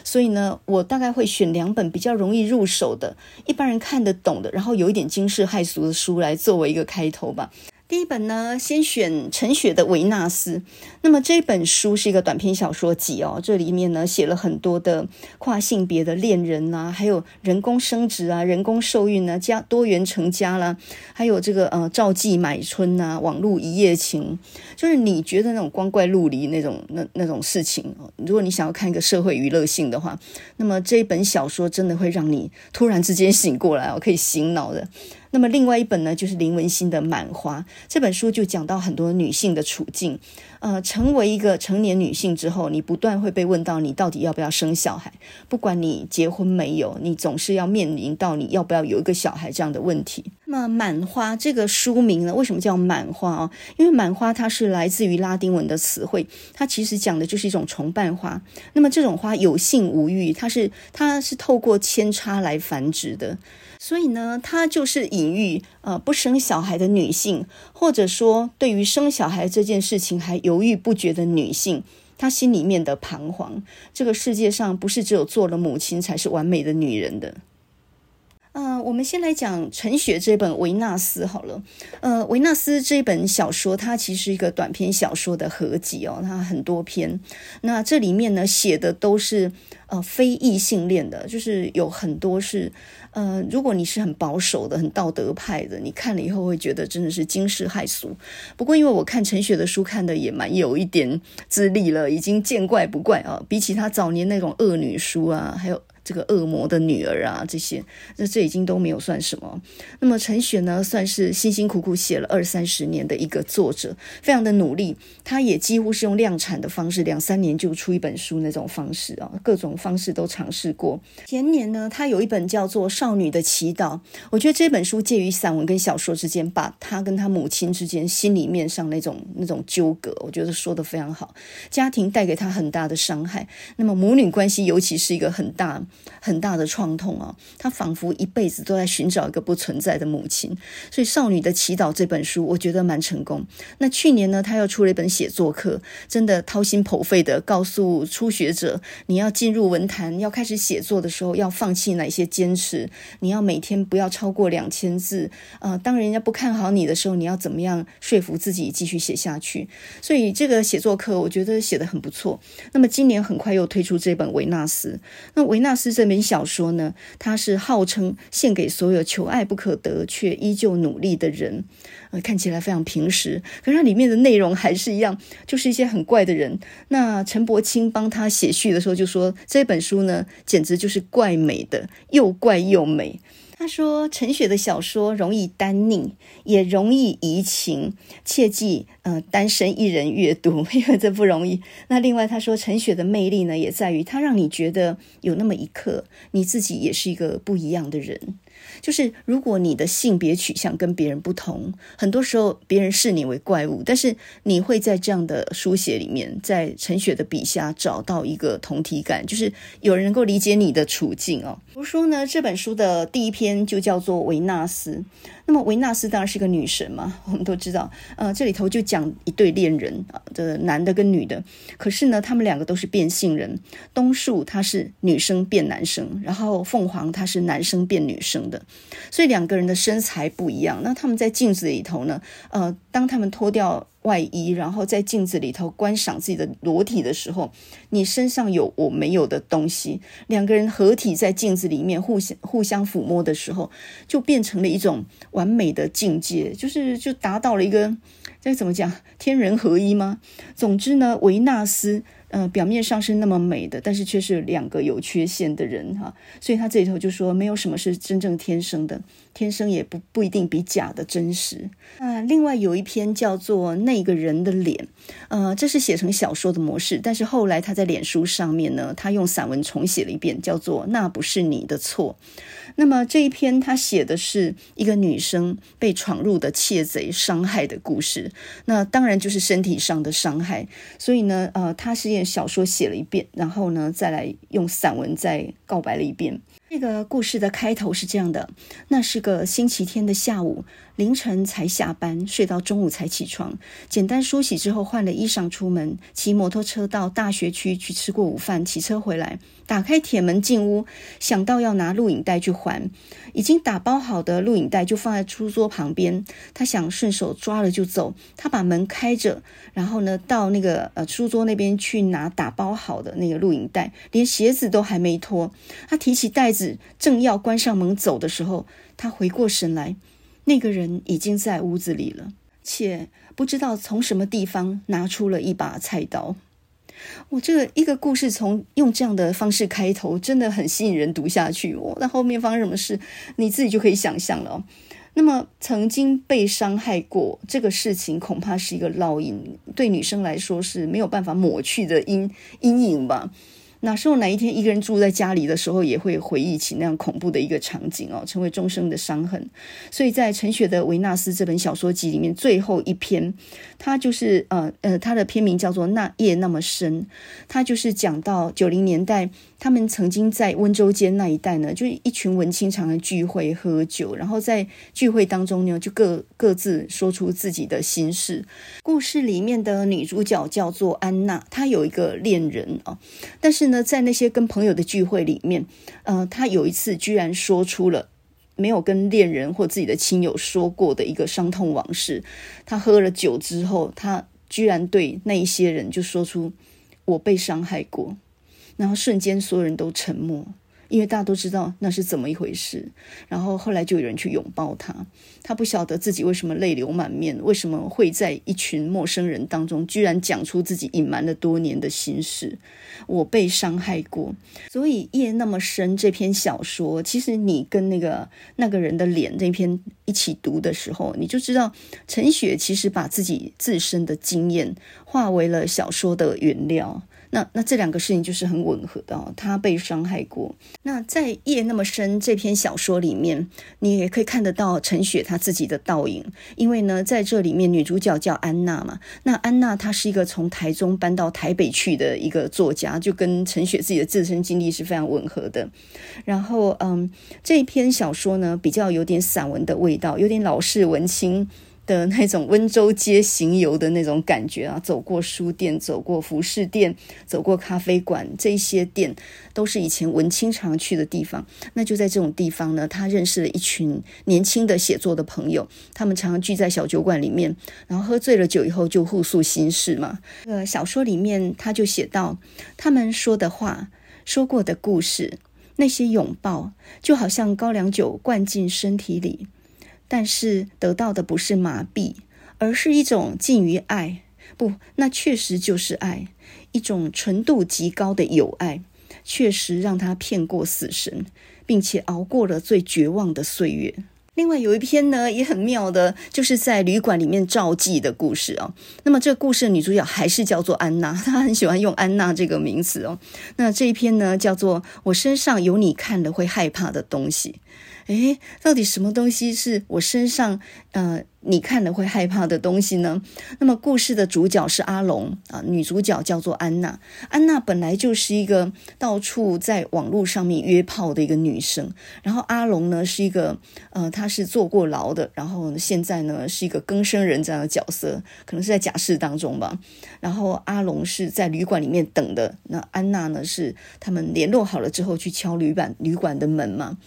所以呢，我大概会选两本比较容易入手的，一般人看得懂的，然后有一点惊世骇俗的书来作为一个开头吧。第一本呢，先选陈雪的《维纳斯》。那么这本书是一个短篇小说集哦，这里面呢写了很多的跨性别的恋人啊，还有人工生殖啊、人工受孕啊、家多元成家啦，还有这个呃召妓买春啊、网络一夜情，就是你觉得那种光怪陆离那种那那种事情，如果你想要看一个社会娱乐性的话，那么这一本小说真的会让你突然之间醒过来哦，可以醒脑的。那么另外一本呢，就是林文心的《满花》这本书，就讲到很多女性的处境。呃，成为一个成年女性之后，你不断会被问到你到底要不要生小孩。不管你结婚没有，你总是要面临到你要不要有一个小孩这样的问题。那么《满花》这个书名呢，为什么叫满花啊？因为满花它是来自于拉丁文的词汇，它其实讲的就是一种重瓣花。那么这种花有性无欲，它是它是透过扦插来繁殖的。所以呢，它就是隐喻呃不生小孩的女性，或者说对于生小孩这件事情还犹豫不决的女性，她心里面的彷徨。这个世界上不是只有做了母亲才是完美的女人的。呃，我们先来讲陈雪这本《维纳斯》好了。呃，《维纳斯》这本小说，它其实是一个短篇小说的合集哦，它很多篇。那这里面呢，写的都是呃非异性恋的，就是有很多是嗯，如果你是很保守的、很道德派的，你看了以后会觉得真的是惊世骇俗。不过，因为我看陈雪的书看的也蛮有一点资历了，已经见怪不怪啊。比起她早年那种恶女书啊，还有。这个恶魔的女儿啊，这些，那这已经都没有算什么。那么陈雪呢，算是辛辛苦苦写了二三十年的一个作者，非常的努力。他也几乎是用量产的方式，两三年就出一本书那种方式啊，各种方式都尝试过。前年呢，他有一本叫做《少女的祈祷》，我觉得这本书介于散文跟小说之间，把他跟他母亲之间心里面上那种那种纠葛，我觉得说得非常好。家庭带给他很大的伤害，那么母女关系尤其是一个很大很大的创痛啊！他仿佛一辈子都在寻找一个不存在的母亲，所以《少女的祈祷》这本书我觉得蛮成功。那去年呢，他又出了一本写作课，真的掏心剖肺的告诉初学者，你要进入文坛，要开始写作的时候，要放弃哪些坚持？你要每天不要超过两千字。呃，当人家不看好你的时候，你要怎么样说服自己继续写下去？所以这个写作课，我觉得写得很不错。那么今年很快又推出这本《维纳斯》。那《维纳斯》这本小说呢，它是号称献给所有求爱不可得却依旧努力的人。呃，看起来非常平实，可是它里面的内容还是一样，就是一些很怪的人。那陈伯青帮他写序的时候就说，这本书呢，简直就是怪美的，又怪又美。他说：“陈雪的小说容易单宁，也容易移情，切记，嗯，单身一人阅读，因为这不容易。那另外，他说陈雪的魅力呢，也在于他让你觉得有那么一刻，你自己也是一个不一样的人。”就是如果你的性别取向跟别人不同，很多时候别人视你为怪物，但是你会在这样的书写里面，在陈雪的笔下找到一个同体感，就是有人能够理解你的处境哦。比如说呢，这本书的第一篇就叫做维纳斯。那么维纳斯当然是个女神嘛，(laughs) 我们都知道。呃，这里头就讲一对恋人啊，的男的跟女的。可是呢，他们两个都是变性人。东树他是女生变男生，然后凤凰他是男生变女生的，所以两个人的身材不一样。那他们在镜子里头呢，呃，当他们脱掉。外衣，然后在镜子里头观赏自己的裸体的时候，你身上有我没有的东西。两个人合体在镜子里面互相互相抚摸的时候，就变成了一种完美的境界，就是就达到了一个这怎么讲，天人合一吗？总之呢，维纳斯。呃，表面上是那么美的，但是却是两个有缺陷的人哈，所以他这里头就说，没有什么是真正天生的，天生也不不一定比假的真实。啊，另外有一篇叫做《那个人的脸》，呃，这是写成小说的模式，但是后来他在脸书上面呢，他用散文重写了一遍，叫做《那不是你的错》。那么这一篇他写的是一个女生被闯入的窃贼伤害的故事，那当然就是身体上的伤害。所以呢，呃，他是用小说写了一遍，然后呢，再来用散文再告白了一遍。这个故事的开头是这样的：那是个星期天的下午。凌晨才下班，睡到中午才起床。简单梳洗之后，换了衣裳出门，骑摩托车到大学区去吃过午饭，骑车回来，打开铁门进屋，想到要拿录影带去还，已经打包好的录影带就放在书桌旁边。他想顺手抓了就走，他把门开着，然后呢，到那个呃书桌那边去拿打包好的那个录影带，连鞋子都还没脱。他提起袋子，正要关上门走的时候，他回过神来。那个人已经在屋子里了，且不知道从什么地方拿出了一把菜刀。我这一个故事从用这样的方式开头，真的很吸引人读下去。我那后面发生什么事，你自己就可以想象了。那么曾经被伤害过这个事情，恐怕是一个烙印，对女生来说是没有办法抹去的阴阴影吧。哪时候哪一天一个人住在家里的时候，也会回忆起那样恐怖的一个场景哦，成为终生的伤痕。所以在陈雪的《维纳斯》这本小说集里面，最后一篇，它就是呃呃，它的篇名叫做《那夜那么深》，它就是讲到九零年代。他们曾经在温州街那一带呢，就一群文青常常聚会喝酒，然后在聚会当中呢，就各各自说出自己的心事。故事里面的女主角叫做安娜，她有一个恋人哦，但是呢，在那些跟朋友的聚会里面，呃，他有一次居然说出了没有跟恋人或自己的亲友说过的一个伤痛往事。他喝了酒之后，他居然对那一些人就说出：“我被伤害过。”然后瞬间，所有人都沉默，因为大家都知道那是怎么一回事。然后后来就有人去拥抱他，他不晓得自己为什么泪流满面，为什么会在一群陌生人当中居然讲出自己隐瞒了多年的心事。我被伤害过，所以夜那么深这篇小说，其实你跟那个那个人的脸这篇一起读的时候，你就知道陈雪其实把自己自身的经验化为了小说的原料。那那这两个事情就是很吻合的哦。他被伤害过。那在《夜那么深》这篇小说里面，你也可以看得到陈雪她自己的倒影。因为呢，在这里面女主角叫安娜嘛。那安娜她是一个从台中搬到台北去的一个作家，就跟陈雪自己的自身经历是非常吻合的。然后，嗯，这篇小说呢，比较有点散文的味道，有点老式文青。的那种温州街行游的那种感觉啊，走过书店，走过服饰店，走过咖啡馆，这些店都是以前文青常去的地方。那就在这种地方呢，他认识了一群年轻的写作的朋友，他们常常聚在小酒馆里面，然后喝醉了酒以后就互诉心事嘛。呃，小说里面他就写到，他们说的话，说过的故事，那些拥抱，就好像高粱酒灌进身体里。但是得到的不是麻痹，而是一种近于爱，不，那确实就是爱，一种纯度极高的友爱，确实让他骗过死神，并且熬过了最绝望的岁月。另外有一篇呢也很妙的，就是在旅馆里面召妓的故事哦。那么这个故事的女主角还是叫做安娜，(laughs) 她很喜欢用安娜这个名词哦。那这一篇呢叫做《我身上有你看了会害怕的东西》。诶，到底什么东西是我身上呃你看了会害怕的东西呢？那么故事的主角是阿龙啊，女主角叫做安娜。安娜本来就是一个到处在网络上面约炮的一个女生，然后阿龙呢是一个呃他是坐过牢的，然后现在呢是一个更生人这样的角色，可能是在假释当中吧。然后阿龙是在旅馆里面等的，那安娜呢是他们联络好了之后去敲旅馆旅馆的门嘛。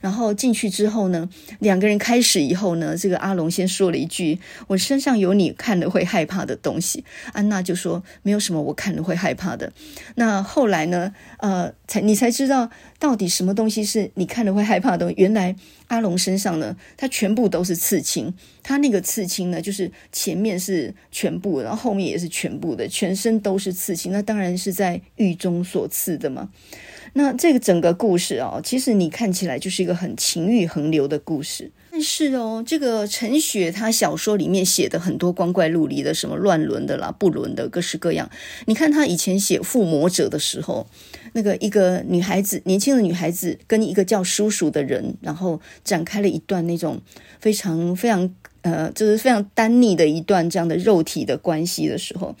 然后进去之后呢，两个人开始以后呢，这个阿龙先说了一句：“我身上有你看了会害怕的东西。”安娜就说：“没有什么我看了会害怕的。”那后来呢，呃，才你才知道到底什么东西是你看了会害怕的。原来阿龙身上呢，他全部都是刺青，他那个刺青呢，就是前面是全部，然后后面也是全部的，全身都是刺青。那当然是在狱中所刺的嘛。那这个整个故事哦，其实你看起来就是一个很情欲横流的故事。但是哦，这个陈雪她小说里面写的很多光怪陆离的，什么乱伦的啦、不伦的，各式各样。你看她以前写《附魔者》的时候，那个一个女孩子，年轻的女孩子跟一个叫叔叔的人，然后展开了一段那种非常非常呃，就是非常单腻的一段这样的肉体的关系的时候。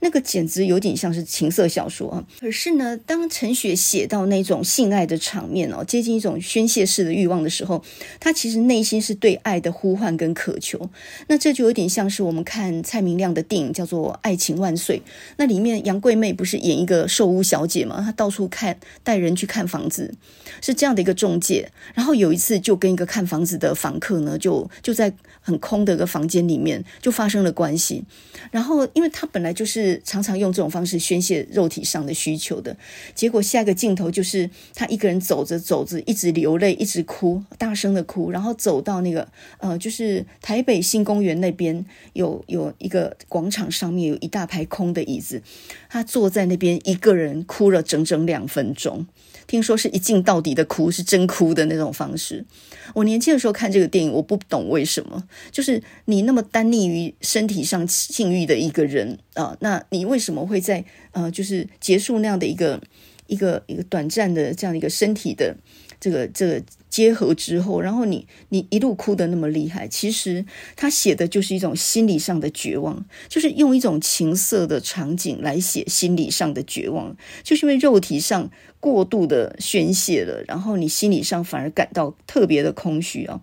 那个简直有点像是情色小说啊！可是呢，当陈雪写到那种性爱的场面哦，接近一种宣泄式的欲望的时候，她其实内心是对爱的呼唤跟渴求。那这就有点像是我们看蔡明亮的电影叫做《爱情万岁》，那里面杨贵媚不是演一个售屋小姐嘛？她到处看，带人去看房子，是这样的一个中介。然后有一次就跟一个看房子的房客呢，就就在很空的一个房间里面就发生了关系。然后因为她本来就是。常常用这种方式宣泄肉体上的需求的结果，下一个镜头就是他一个人走着走着，一直流泪，一直哭，大声的哭，然后走到那个呃，就是台北新公园那边有有一个广场，上面有一大排空的椅子，他坐在那边一个人哭了整整两分钟。听说是一镜到底的哭，是真哭的那种方式。我年轻的时候看这个电影，我不懂为什么，就是你那么单溺于身体上性欲的一个人啊、那你为什么会在呃，就是结束那样的一个一个一个短暂的这样一个身体的这个这个。结合之后，然后你你一路哭得那么厉害，其实他写的就是一种心理上的绝望，就是用一种情色的场景来写心理上的绝望，就是因为肉体上过度的宣泄了，然后你心理上反而感到特别的空虚啊。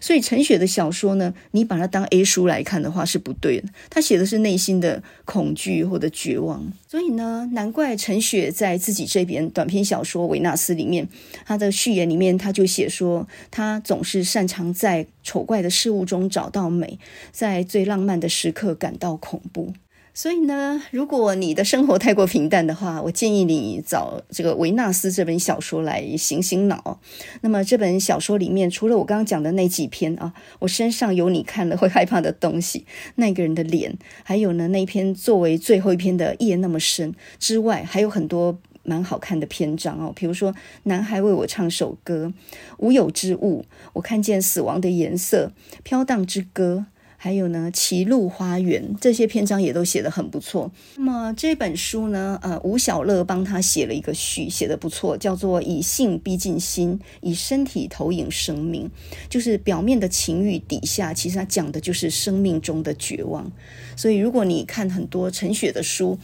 所以陈雪的小说呢，你把它当 A 书来看的话是不对的，他写的是内心的恐惧或者绝望。所以呢，难怪陈雪在自己这边短篇小说《维纳斯》里面，他的序言里面他就写说，他总是擅长在丑怪的事物中找到美，在最浪漫的时刻感到恐怖。所以呢，如果你的生活太过平淡的话，我建议你找这个维纳斯这本小说来醒醒脑。那么这本小说里面，除了我刚刚讲的那几篇啊，我身上有你看了会害怕的东西，那个人的脸，还有呢那一篇作为最后一篇的夜那么深之外，还有很多蛮好看的篇章哦，比如说男孩为我唱首歌，无有之物，我看见死亡的颜色，飘荡之歌。还有呢，《歧路花园》这些篇章也都写得很不错。那么这本书呢，呃，吴小乐帮他写了一个序，写得不错，叫做《以性逼近心，以身体投影生命》。就是表面的情欲底下，其实他讲的就是生命中的绝望。所以，如果你看很多陈雪的书，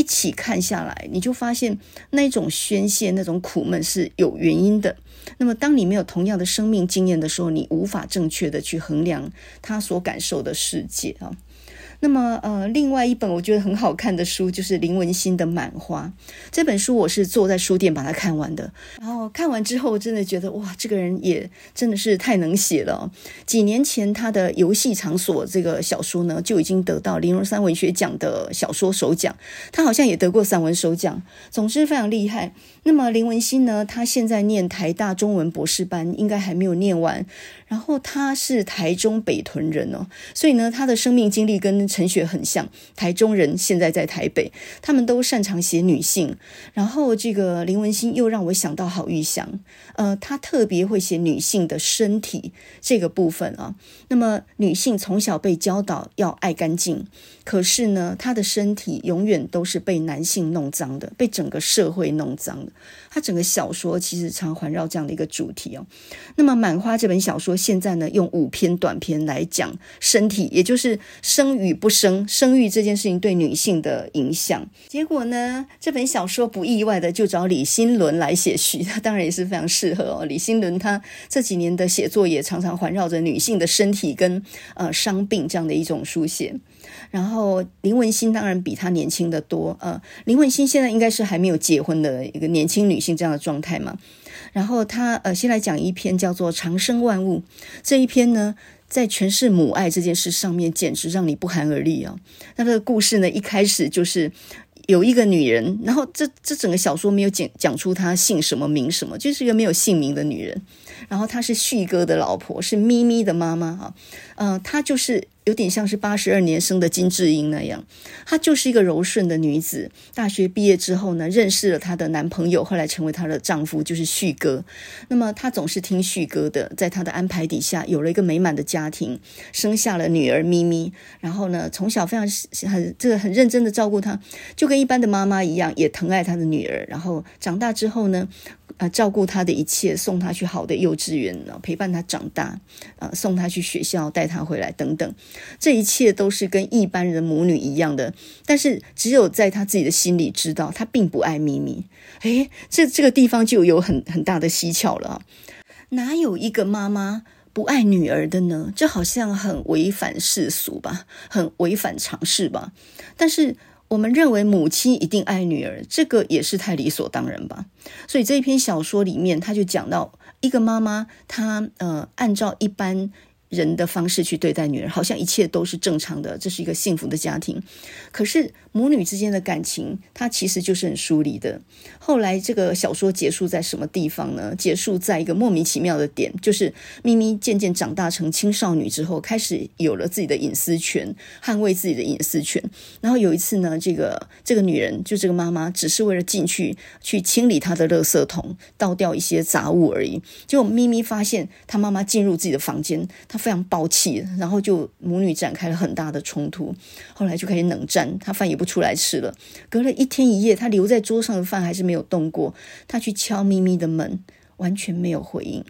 一起看下来，你就发现那种宣泄、那种苦闷是有原因的。那么，当你没有同样的生命经验的时候，你无法正确的去衡量他所感受的世界啊。那么，呃，另外一本我觉得很好看的书就是林文心的《满花》这本书，我是坐在书店把它看完的。然后看完之后，真的觉得哇，这个人也真的是太能写了。几年前他的《游戏场所》这个小说呢，就已经得到林荣三文学奖的小说首奖，他好像也得过散文首奖。总之非常厉害。那么林文心呢，他现在念台大中文博士班，应该还没有念完。然后他是台中北屯人哦，所以呢，他的生命经历跟陈雪很像。台中人现在在台北，他们都擅长写女性。然后这个林文心又让我想到郝玉祥，呃，他特别会写女性的身体这个部分啊。那么女性从小被教导要爱干净，可是呢，她的身体永远都是被男性弄脏的，被整个社会弄脏的。他整个小说其实常环绕这样的一个主题哦。那么《满花》这本小说现在呢，用五篇短篇来讲身体，也就是生与不生、生育这件事情对女性的影响。结果呢，这本小说不意外的就找李新伦来写序，他 (laughs) 当然也是非常适合哦。李新伦他这几年的写作也常常环绕着女性的身体跟呃伤病这样的一种书写。然后林文心当然比他年轻得多，呃，林文心现在应该是还没有结婚的一个年轻女性这样的状态嘛。然后他呃，先来讲一篇叫做《长生万物》这一篇呢，在诠释母爱这件事上面，简直让你不寒而栗啊。那这个故事呢，一开始就是有一个女人，然后这这整个小说没有讲讲出她姓什么名什么，就是一个没有姓名的女人。然后她是旭哥的老婆，是咪咪的妈妈哈，呃，她就是。有点像是八十二年生的金智英那样，她就是一个柔顺的女子。大学毕业之后呢，认识了她的男朋友，后来成为她的丈夫，就是旭哥。那么她总是听旭哥的，在他的安排底下，有了一个美满的家庭，生下了女儿咪咪。然后呢，从小非常很这个很认真的照顾她，就跟一般的妈妈一样，也疼爱她的女儿。然后长大之后呢，啊，照顾她的一切，送她去好的幼稚园，陪伴她长大，啊，送她去学校，带她回来等等。这一切都是跟一般人母女一样的，但是只有在她自己的心里知道，她并不爱咪咪。诶，这这个地方就有很很大的蹊跷了。哪有一个妈妈不爱女儿的呢？这好像很违反世俗吧，很违反常识吧。但是我们认为母亲一定爱女儿，这个也是太理所当然吧。所以这一篇小说里面，他就讲到一个妈妈，她呃，按照一般。人的方式去对待女儿，好像一切都是正常的，这是一个幸福的家庭。可是母女之间的感情，它其实就是很疏离的。后来这个小说结束在什么地方呢？结束在一个莫名其妙的点，就是咪咪渐渐长大成青少女之后，开始有了自己的隐私权，捍卫自己的隐私权。然后有一次呢，这个这个女人就这个妈妈，只是为了进去去清理她的垃圾桶，倒掉一些杂物而已。结果咪咪发现她妈妈进入自己的房间，她。非常暴气，然后就母女展开了很大的冲突，后来就开始冷战，他饭也不出来吃了。隔了一天一夜，他留在桌上的饭还是没有动过。他去敲咪咪的门，完全没有回应。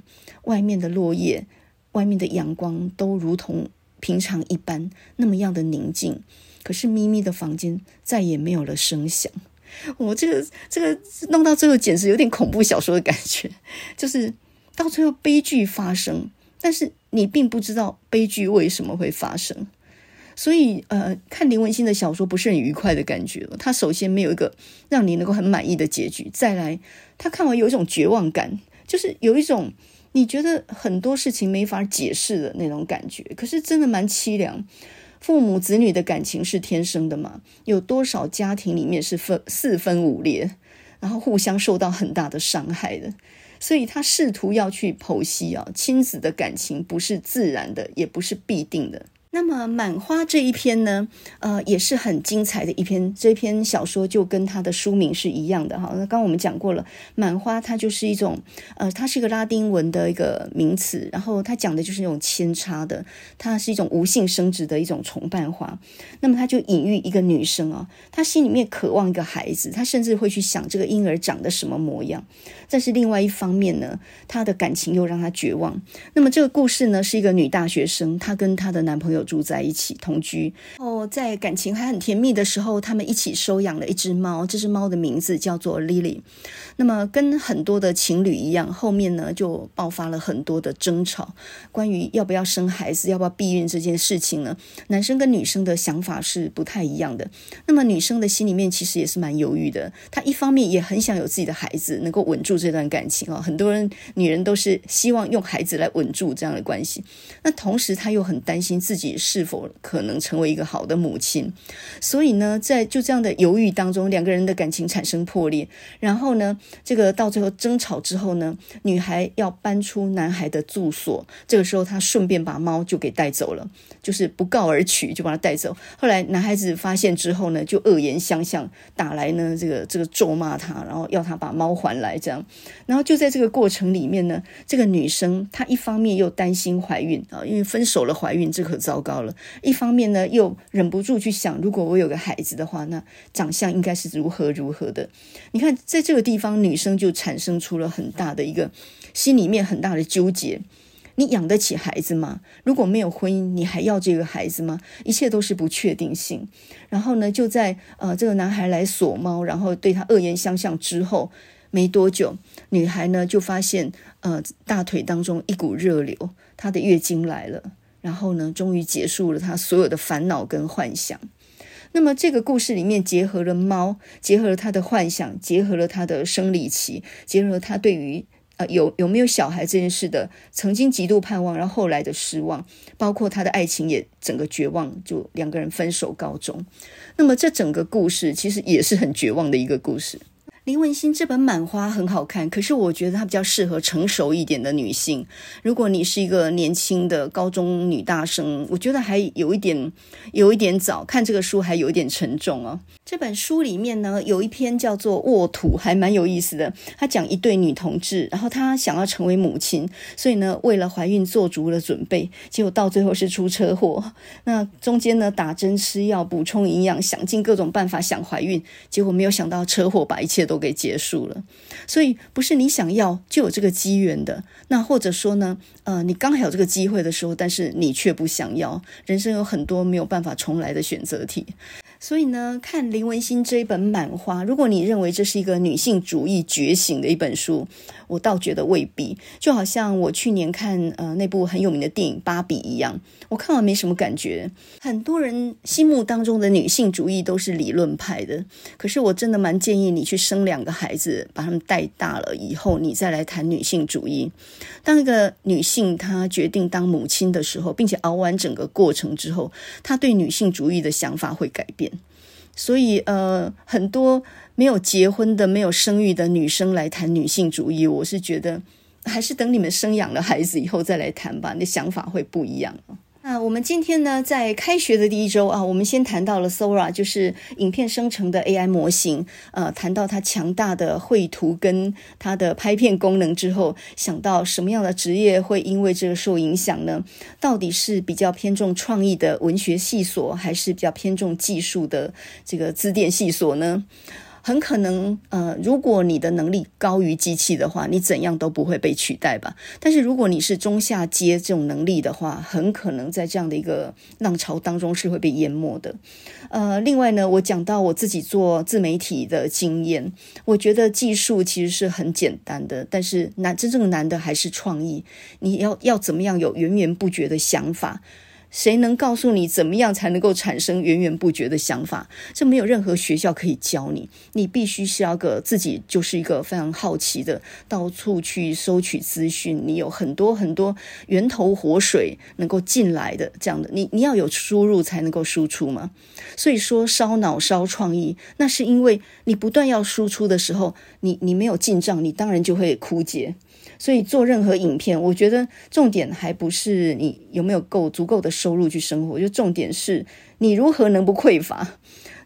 外面的落叶，外面的阳光都如同平常一般，那么样的宁静。可是咪咪的房间再也没有了声响。我这个这个弄到最后，简直有点恐怖小说的感觉，就是到最后悲剧发生。但是你并不知道悲剧为什么会发生，所以呃，看林文心的小说不是很愉快的感觉。他首先没有一个让你能够很满意的结局，再来他看完有一种绝望感，就是有一种你觉得很多事情没法解释的那种感觉。可是真的蛮凄凉。父母子女的感情是天生的嘛？有多少家庭里面是分四分五裂，然后互相受到很大的伤害的？所以他试图要去剖析啊，亲子的感情不是自然的，也不是必定的。那么满花这一篇呢，呃，也是很精彩的一篇。这篇小说就跟它的书名是一样的哈。那刚刚我们讲过了，满花它就是一种，呃，它是一个拉丁文的一个名词，然后它讲的就是那种扦插的，它是一种无性生殖的一种重瓣花。那么它就隐喻一个女生啊，她心里面渴望一个孩子，她甚至会去想这个婴儿长得什么模样。但是另外一方面呢，她的感情又让她绝望。那么这个故事呢，是一个女大学生，她跟她的男朋友。住在一起同居哦，在感情还很甜蜜的时候，他们一起收养了一只猫。这只猫的名字叫做 Lily。那么跟很多的情侣一样，后面呢就爆发了很多的争吵，关于要不要生孩子、要不要避孕这件事情呢，男生跟女生的想法是不太一样的。那么女生的心里面其实也是蛮犹豫的，她一方面也很想有自己的孩子，能够稳住这段感情啊。很多人女人都是希望用孩子来稳住这样的关系，那同时她又很担心自己。是否可能成为一个好的母亲？所以呢，在就这样的犹豫当中，两个人的感情产生破裂。然后呢，这个到最后争吵之后呢，女孩要搬出男孩的住所。这个时候，她顺便把猫就给带走了，就是不告而取，就把它带走。后来男孩子发现之后呢，就恶言相向，打来呢这个这个咒骂他，然后要他把猫还来。这样，然后就在这个过程里面呢，这个女生她一方面又担心怀孕啊，因为分手了怀孕，这可糟糕。了一方面呢，又忍不住去想，如果我有个孩子的话，那长相应该是如何如何的。你看，在这个地方，女生就产生出了很大的一个心里面很大的纠结：你养得起孩子吗？如果没有婚姻，你还要这个孩子吗？一切都是不确定性。然后呢，就在呃这个男孩来锁猫，然后对他恶言相向之后，没多久，女孩呢就发现呃大腿当中一股热流，她的月经来了。然后呢，终于结束了他所有的烦恼跟幻想。那么这个故事里面结合了猫，结合了他的幻想，结合了他的生理期，结合他对于呃有有没有小孩这件事的曾经极度盼望，然后后来的失望，包括他的爱情也整个绝望，就两个人分手告终。那么这整个故事其实也是很绝望的一个故事。林文心这本《满花》很好看，可是我觉得它比较适合成熟一点的女性。如果你是一个年轻的高中女大生，我觉得还有一点有一点早，看这个书还有一点沉重哦。这本书里面呢，有一篇叫做《沃土》，还蛮有意思的。他讲一对女同志，然后她想要成为母亲，所以呢，为了怀孕做足了准备，结果到最后是出车祸。那中间呢，打针吃药补充营养，想尽各种办法想怀孕，结果没有想到车祸把一切都给结束了，所以不是你想要就有这个机缘的。那或者说呢，呃，你刚好有这个机会的时候，但是你却不想要。人生有很多没有办法重来的选择题。所以呢，看林文心这一本《满花》，如果你认为这是一个女性主义觉醒的一本书，我倒觉得未必。就好像我去年看呃那部很有名的电影《芭比》一样，我看完没什么感觉。很多人心目当中的女性主义都是理论派的，可是我真的蛮建议你去生两个孩子，把他们带大了以后，你再来谈女性主义。当一个女性她决定当母亲的时候，并且熬完整个过程之后，她对女性主义的想法会改变。所以，呃，很多没有结婚的、没有生育的女生来谈女性主义，我是觉得还是等你们生养了孩子以后再来谈吧，你的想法会不一样。那我们今天呢，在开学的第一周啊，我们先谈到了 Sora，就是影片生成的 AI 模型。呃，谈到它强大的绘图跟它的拍片功能之后，想到什么样的职业会因为这个受影响呢？到底是比较偏重创意的文学系所，还是比较偏重技术的这个资电系所呢？很可能，呃，如果你的能力高于机器的话，你怎样都不会被取代吧。但是如果你是中下阶这种能力的话，很可能在这样的一个浪潮当中是会被淹没的。呃，另外呢，我讲到我自己做自媒体的经验，我觉得技术其实是很简单的，但是难，真正难的还是创意。你要要怎么样有源源不绝的想法？谁能告诉你怎么样才能够产生源源不绝的想法？这没有任何学校可以教你，你必须是要个自己就是一个非常好奇的，到处去收取资讯。你有很多很多源头活水能够进来的这样的，你你要有输入才能够输出嘛。所以说烧脑烧创意，那是因为你不断要输出的时候，你你没有进账，你当然就会枯竭。所以做任何影片，我觉得重点还不是你有没有够足够的收入去生活，就重点是你如何能不匮乏。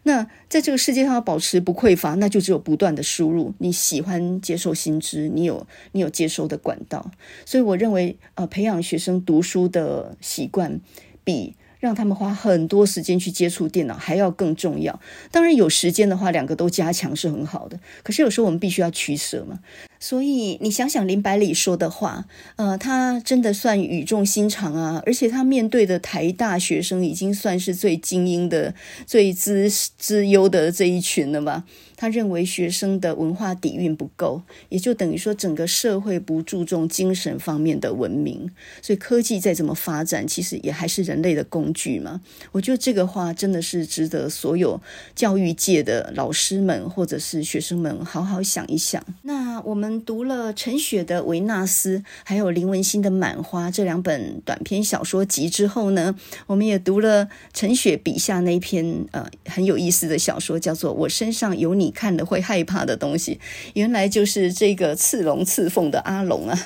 那在这个世界上要保持不匮乏，那就只有不断的输入。你喜欢接受新知，你有你有接收的管道。所以我认为，呃，培养学生读书的习惯比。让他们花很多时间去接触电脑，还要更重要。当然有时间的话，两个都加强是很好的。可是有时候我们必须要取舍嘛。所以你想想林百里说的话，呃，他真的算语重心长啊。而且他面对的台大学生已经算是最精英的、最资资优的这一群了吧。他认为学生的文化底蕴不够，也就等于说整个社会不注重精神方面的文明，所以科技再怎么发展，其实也还是人类的工具嘛。我觉得这个话真的是值得所有教育界的老师们或者是学生们好好想一想。那我们读了陈雪的《维纳斯》，还有林文欣的《满花》这两本短篇小说集之后呢，我们也读了陈雪笔下那篇呃很有意思的小说，叫做《我身上有你》。你看了会害怕的东西，原来就是这个刺龙刺凤的阿龙啊！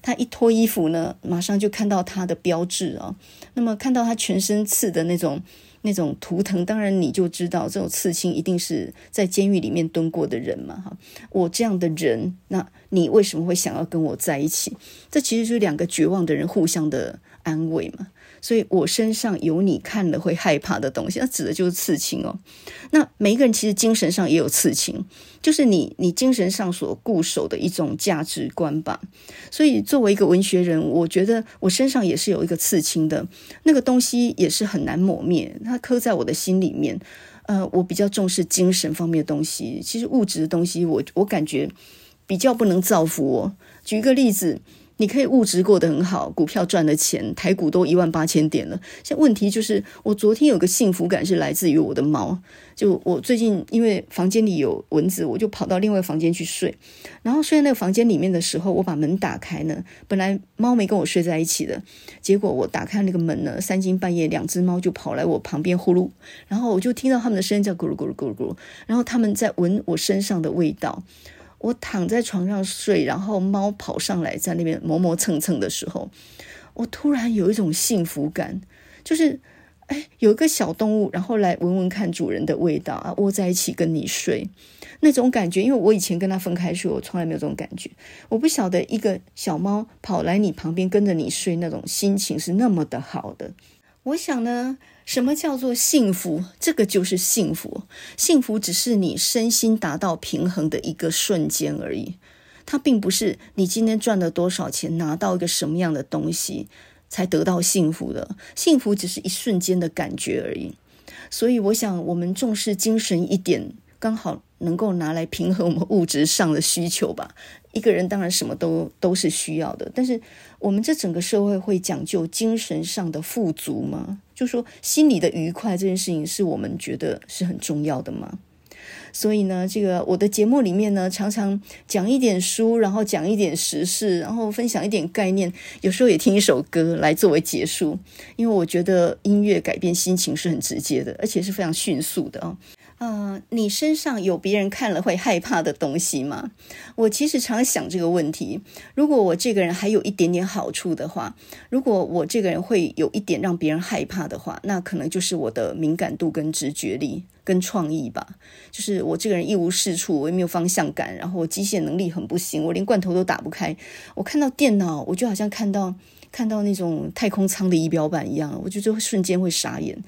他一脱衣服呢，马上就看到他的标志啊。那么看到他全身刺的那种那种图腾，当然你就知道这种刺青一定是在监狱里面蹲过的人嘛！哈，我这样的人，那你为什么会想要跟我在一起？这其实就是两个绝望的人互相的安慰嘛。所以我身上有你看了会害怕的东西，那指的就是刺青哦。那每一个人其实精神上也有刺青，就是你你精神上所固守的一种价值观吧。所以作为一个文学人，我觉得我身上也是有一个刺青的，那个东西也是很难抹灭，它刻在我的心里面。呃，我比较重视精神方面的东西，其实物质的东西我，我我感觉比较不能造福我。举一个例子。你可以物质过得很好，股票赚了钱，台股都一万八千点了。现在问题就是，我昨天有个幸福感是来自于我的猫。就我最近因为房间里有蚊子，我就跑到另外房间去睡。然后睡在那个房间里面的时候，我把门打开呢，本来猫没跟我睡在一起的，结果我打开那个门呢，三更半夜两只猫就跑来我旁边呼噜，然后我就听到它们的声音叫咕噜咕噜咕噜咕噜，然后它们在闻我身上的味道。我躺在床上睡，然后猫跑上来，在那边磨磨蹭蹭的时候，我突然有一种幸福感，就是，哎，有一个小动物，然后来闻闻看主人的味道啊，窝在一起跟你睡，那种感觉，因为我以前跟它分开睡，我从来没有这种感觉。我不晓得一个小猫跑来你旁边跟着你睡，那种心情是那么的好的。我想呢。什么叫做幸福？这个就是幸福。幸福只是你身心达到平衡的一个瞬间而已。它并不是你今天赚了多少钱，拿到一个什么样的东西才得到幸福的。幸福只是一瞬间的感觉而已。所以，我想我们重视精神一点，刚好能够拿来平衡我们物质上的需求吧。一个人当然什么都都是需要的，但是我们这整个社会会讲究精神上的富足吗？就说心里的愉快这件事情是我们觉得是很重要的吗？所以呢，这个我的节目里面呢，常常讲一点书，然后讲一点时事，然后分享一点概念，有时候也听一首歌来作为结束，因为我觉得音乐改变心情是很直接的，而且是非常迅速的啊。呃，你身上有别人看了会害怕的东西吗？我其实常想这个问题。如果我这个人还有一点点好处的话，如果我这个人会有一点让别人害怕的话，那可能就是我的敏感度跟直觉力跟创意吧。就是我这个人一无是处，我也没有方向感，然后我机械能力很不行，我连罐头都打不开。我看到电脑，我就好像看到看到那种太空舱的仪表板一样，我就就瞬间会傻眼。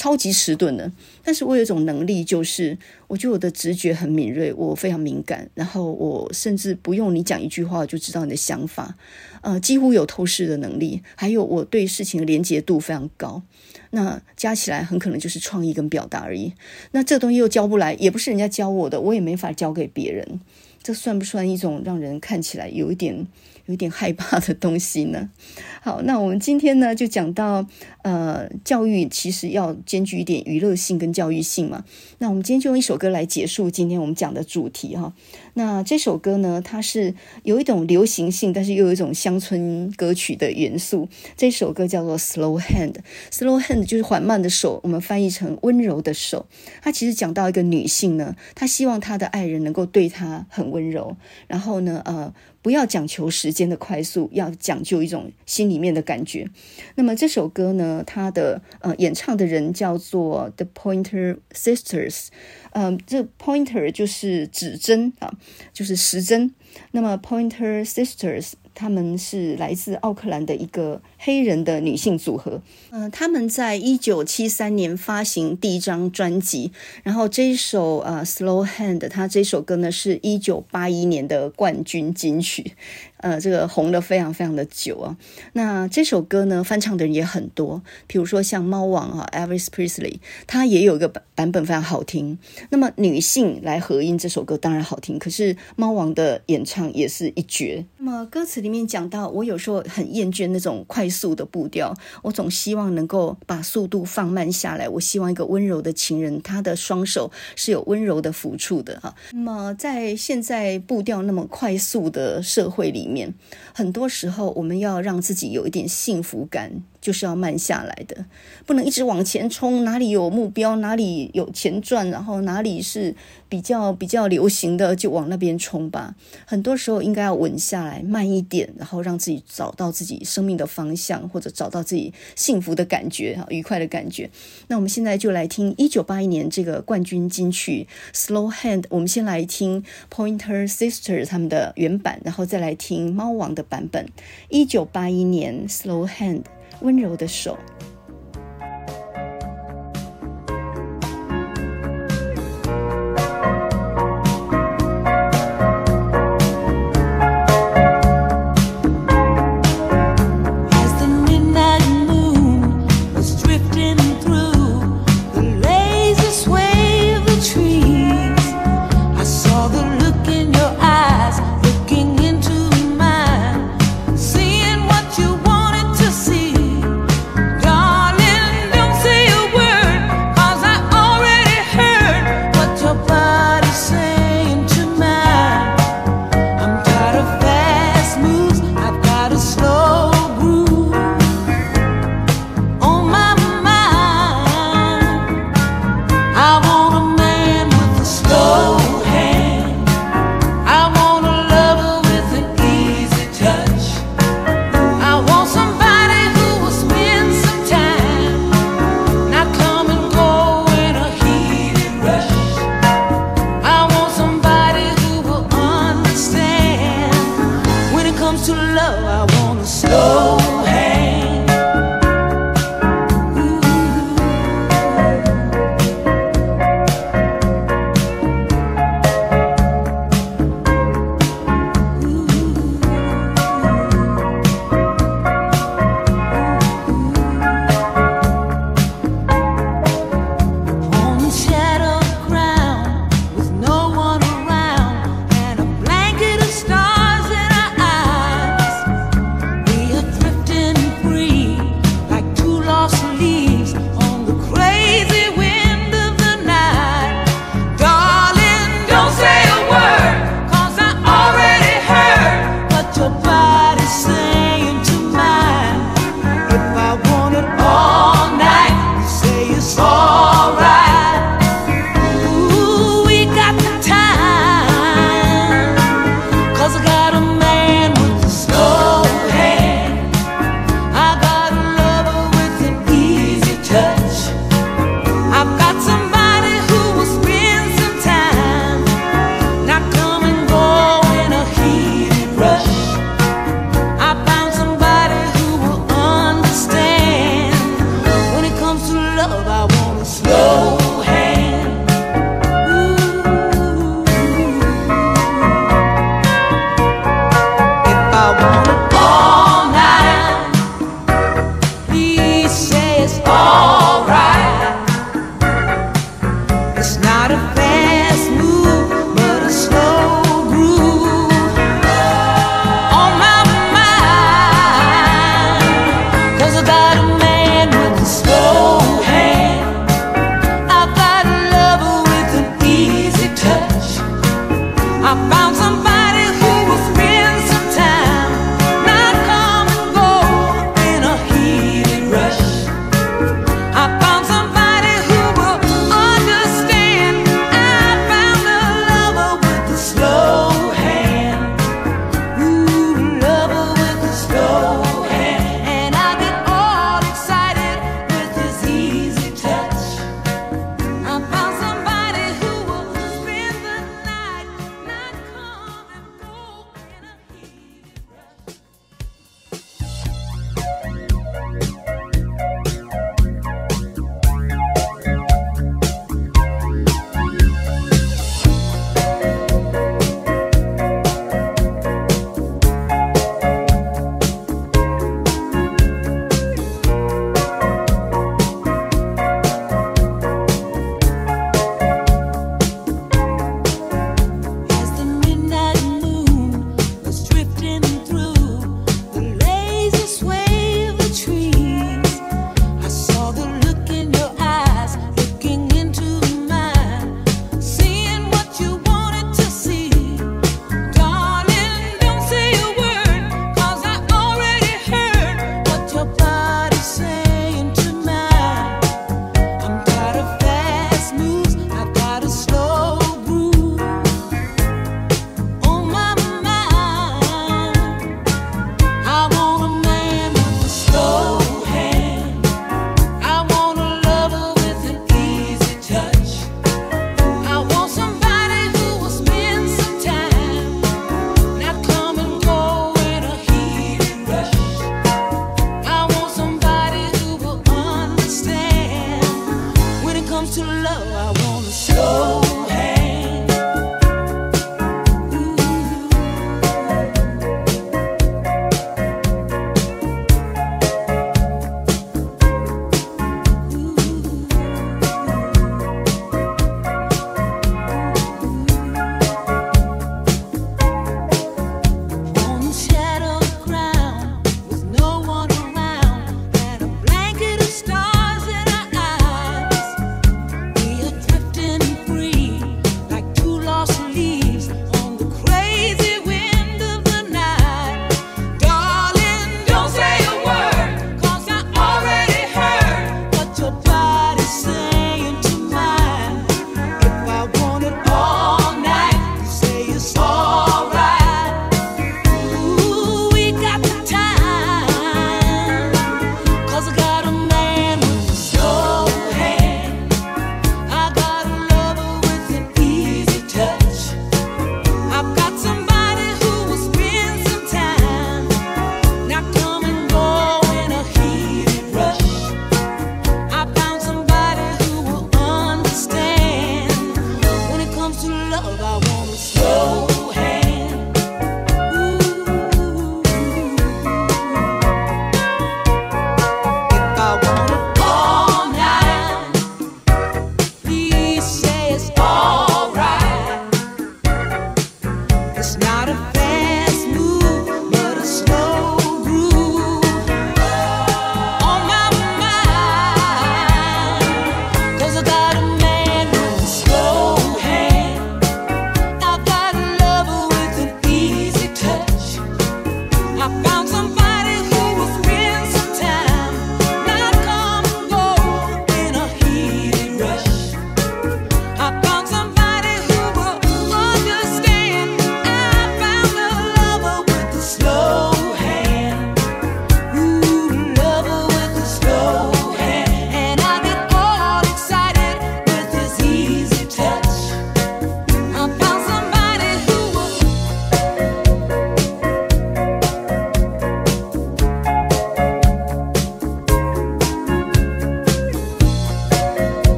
超级迟钝的，但是我有一种能力，就是我觉得我的直觉很敏锐，我非常敏感，然后我甚至不用你讲一句话，我就知道你的想法，呃，几乎有透视的能力，还有我对事情的连结度非常高，那加起来很可能就是创意跟表达而已。那这东西又教不来，也不是人家教我的，我也没法教给别人，这算不算一种让人看起来有一点有点害怕的东西呢？(laughs) 好，那我们今天呢就讲到，呃，教育其实要兼具一点娱乐性跟教育性嘛。那我们今天就用一首歌来结束今天我们讲的主题哈。那这首歌呢，它是有一种流行性，但是又有一种乡村歌曲的元素。这首歌叫做 Slow Hand，Slow Hand 就是缓慢的手，我们翻译成温柔的手。它其实讲到一个女性呢，她希望她的爱人能够对她很温柔，然后呢，呃。不要讲求时间的快速，要讲究一种心里面的感觉。那么这首歌呢，它的呃演唱的人叫做 The Pointer Sisters，嗯、呃，这 Pointer 就是指针啊，就是时针。那么 Pointer Sisters。他们是来自奥克兰的一个黑人的女性组合，嗯、呃，他们在一九七三年发行第一张专辑，然后这一首呃《Slow Hand》，它这首歌呢是一九八一年的冠军金曲。呃，这个红了非常非常的久啊。那这首歌呢，翻唱的人也很多，比如说像猫王啊，Elvis Presley，他也有一个版版本非常好听。那么女性来合音这首歌当然好听，可是猫王的演唱也是一绝。那么歌词里面讲到，我有时候很厌倦那种快速的步调，我总希望能够把速度放慢下来。我希望一个温柔的情人，他的双手是有温柔的抚触的哈。那么在现在步调那么快速的社会里面，很多时候我们要让自己有一点幸福感。就是要慢下来的，不能一直往前冲。哪里有目标，哪里有钱赚，然后哪里是比较比较流行的，就往那边冲吧。很多时候应该要稳下来，慢一点，然后让自己找到自己生命的方向，或者找到自己幸福的感觉，哈愉快的感觉。那我们现在就来听一九八一年这个冠军金曲《Slow Hand》。我们先来听 Pointer Sisters 他们的原版，然后再来听猫王的版本。一九八一年《Slow Hand》。温柔的手。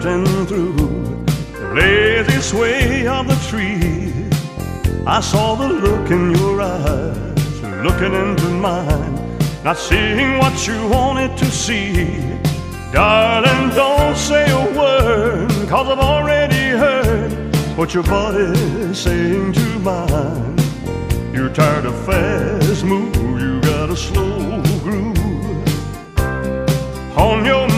drifting through the lazy sway of the tree. I saw the look in your eyes, looking into mine, not seeing what you wanted to see. Darling, don't say a word, cause I've already heard what your body's saying to mine. You're tired of fast move, you got a slow groove. On your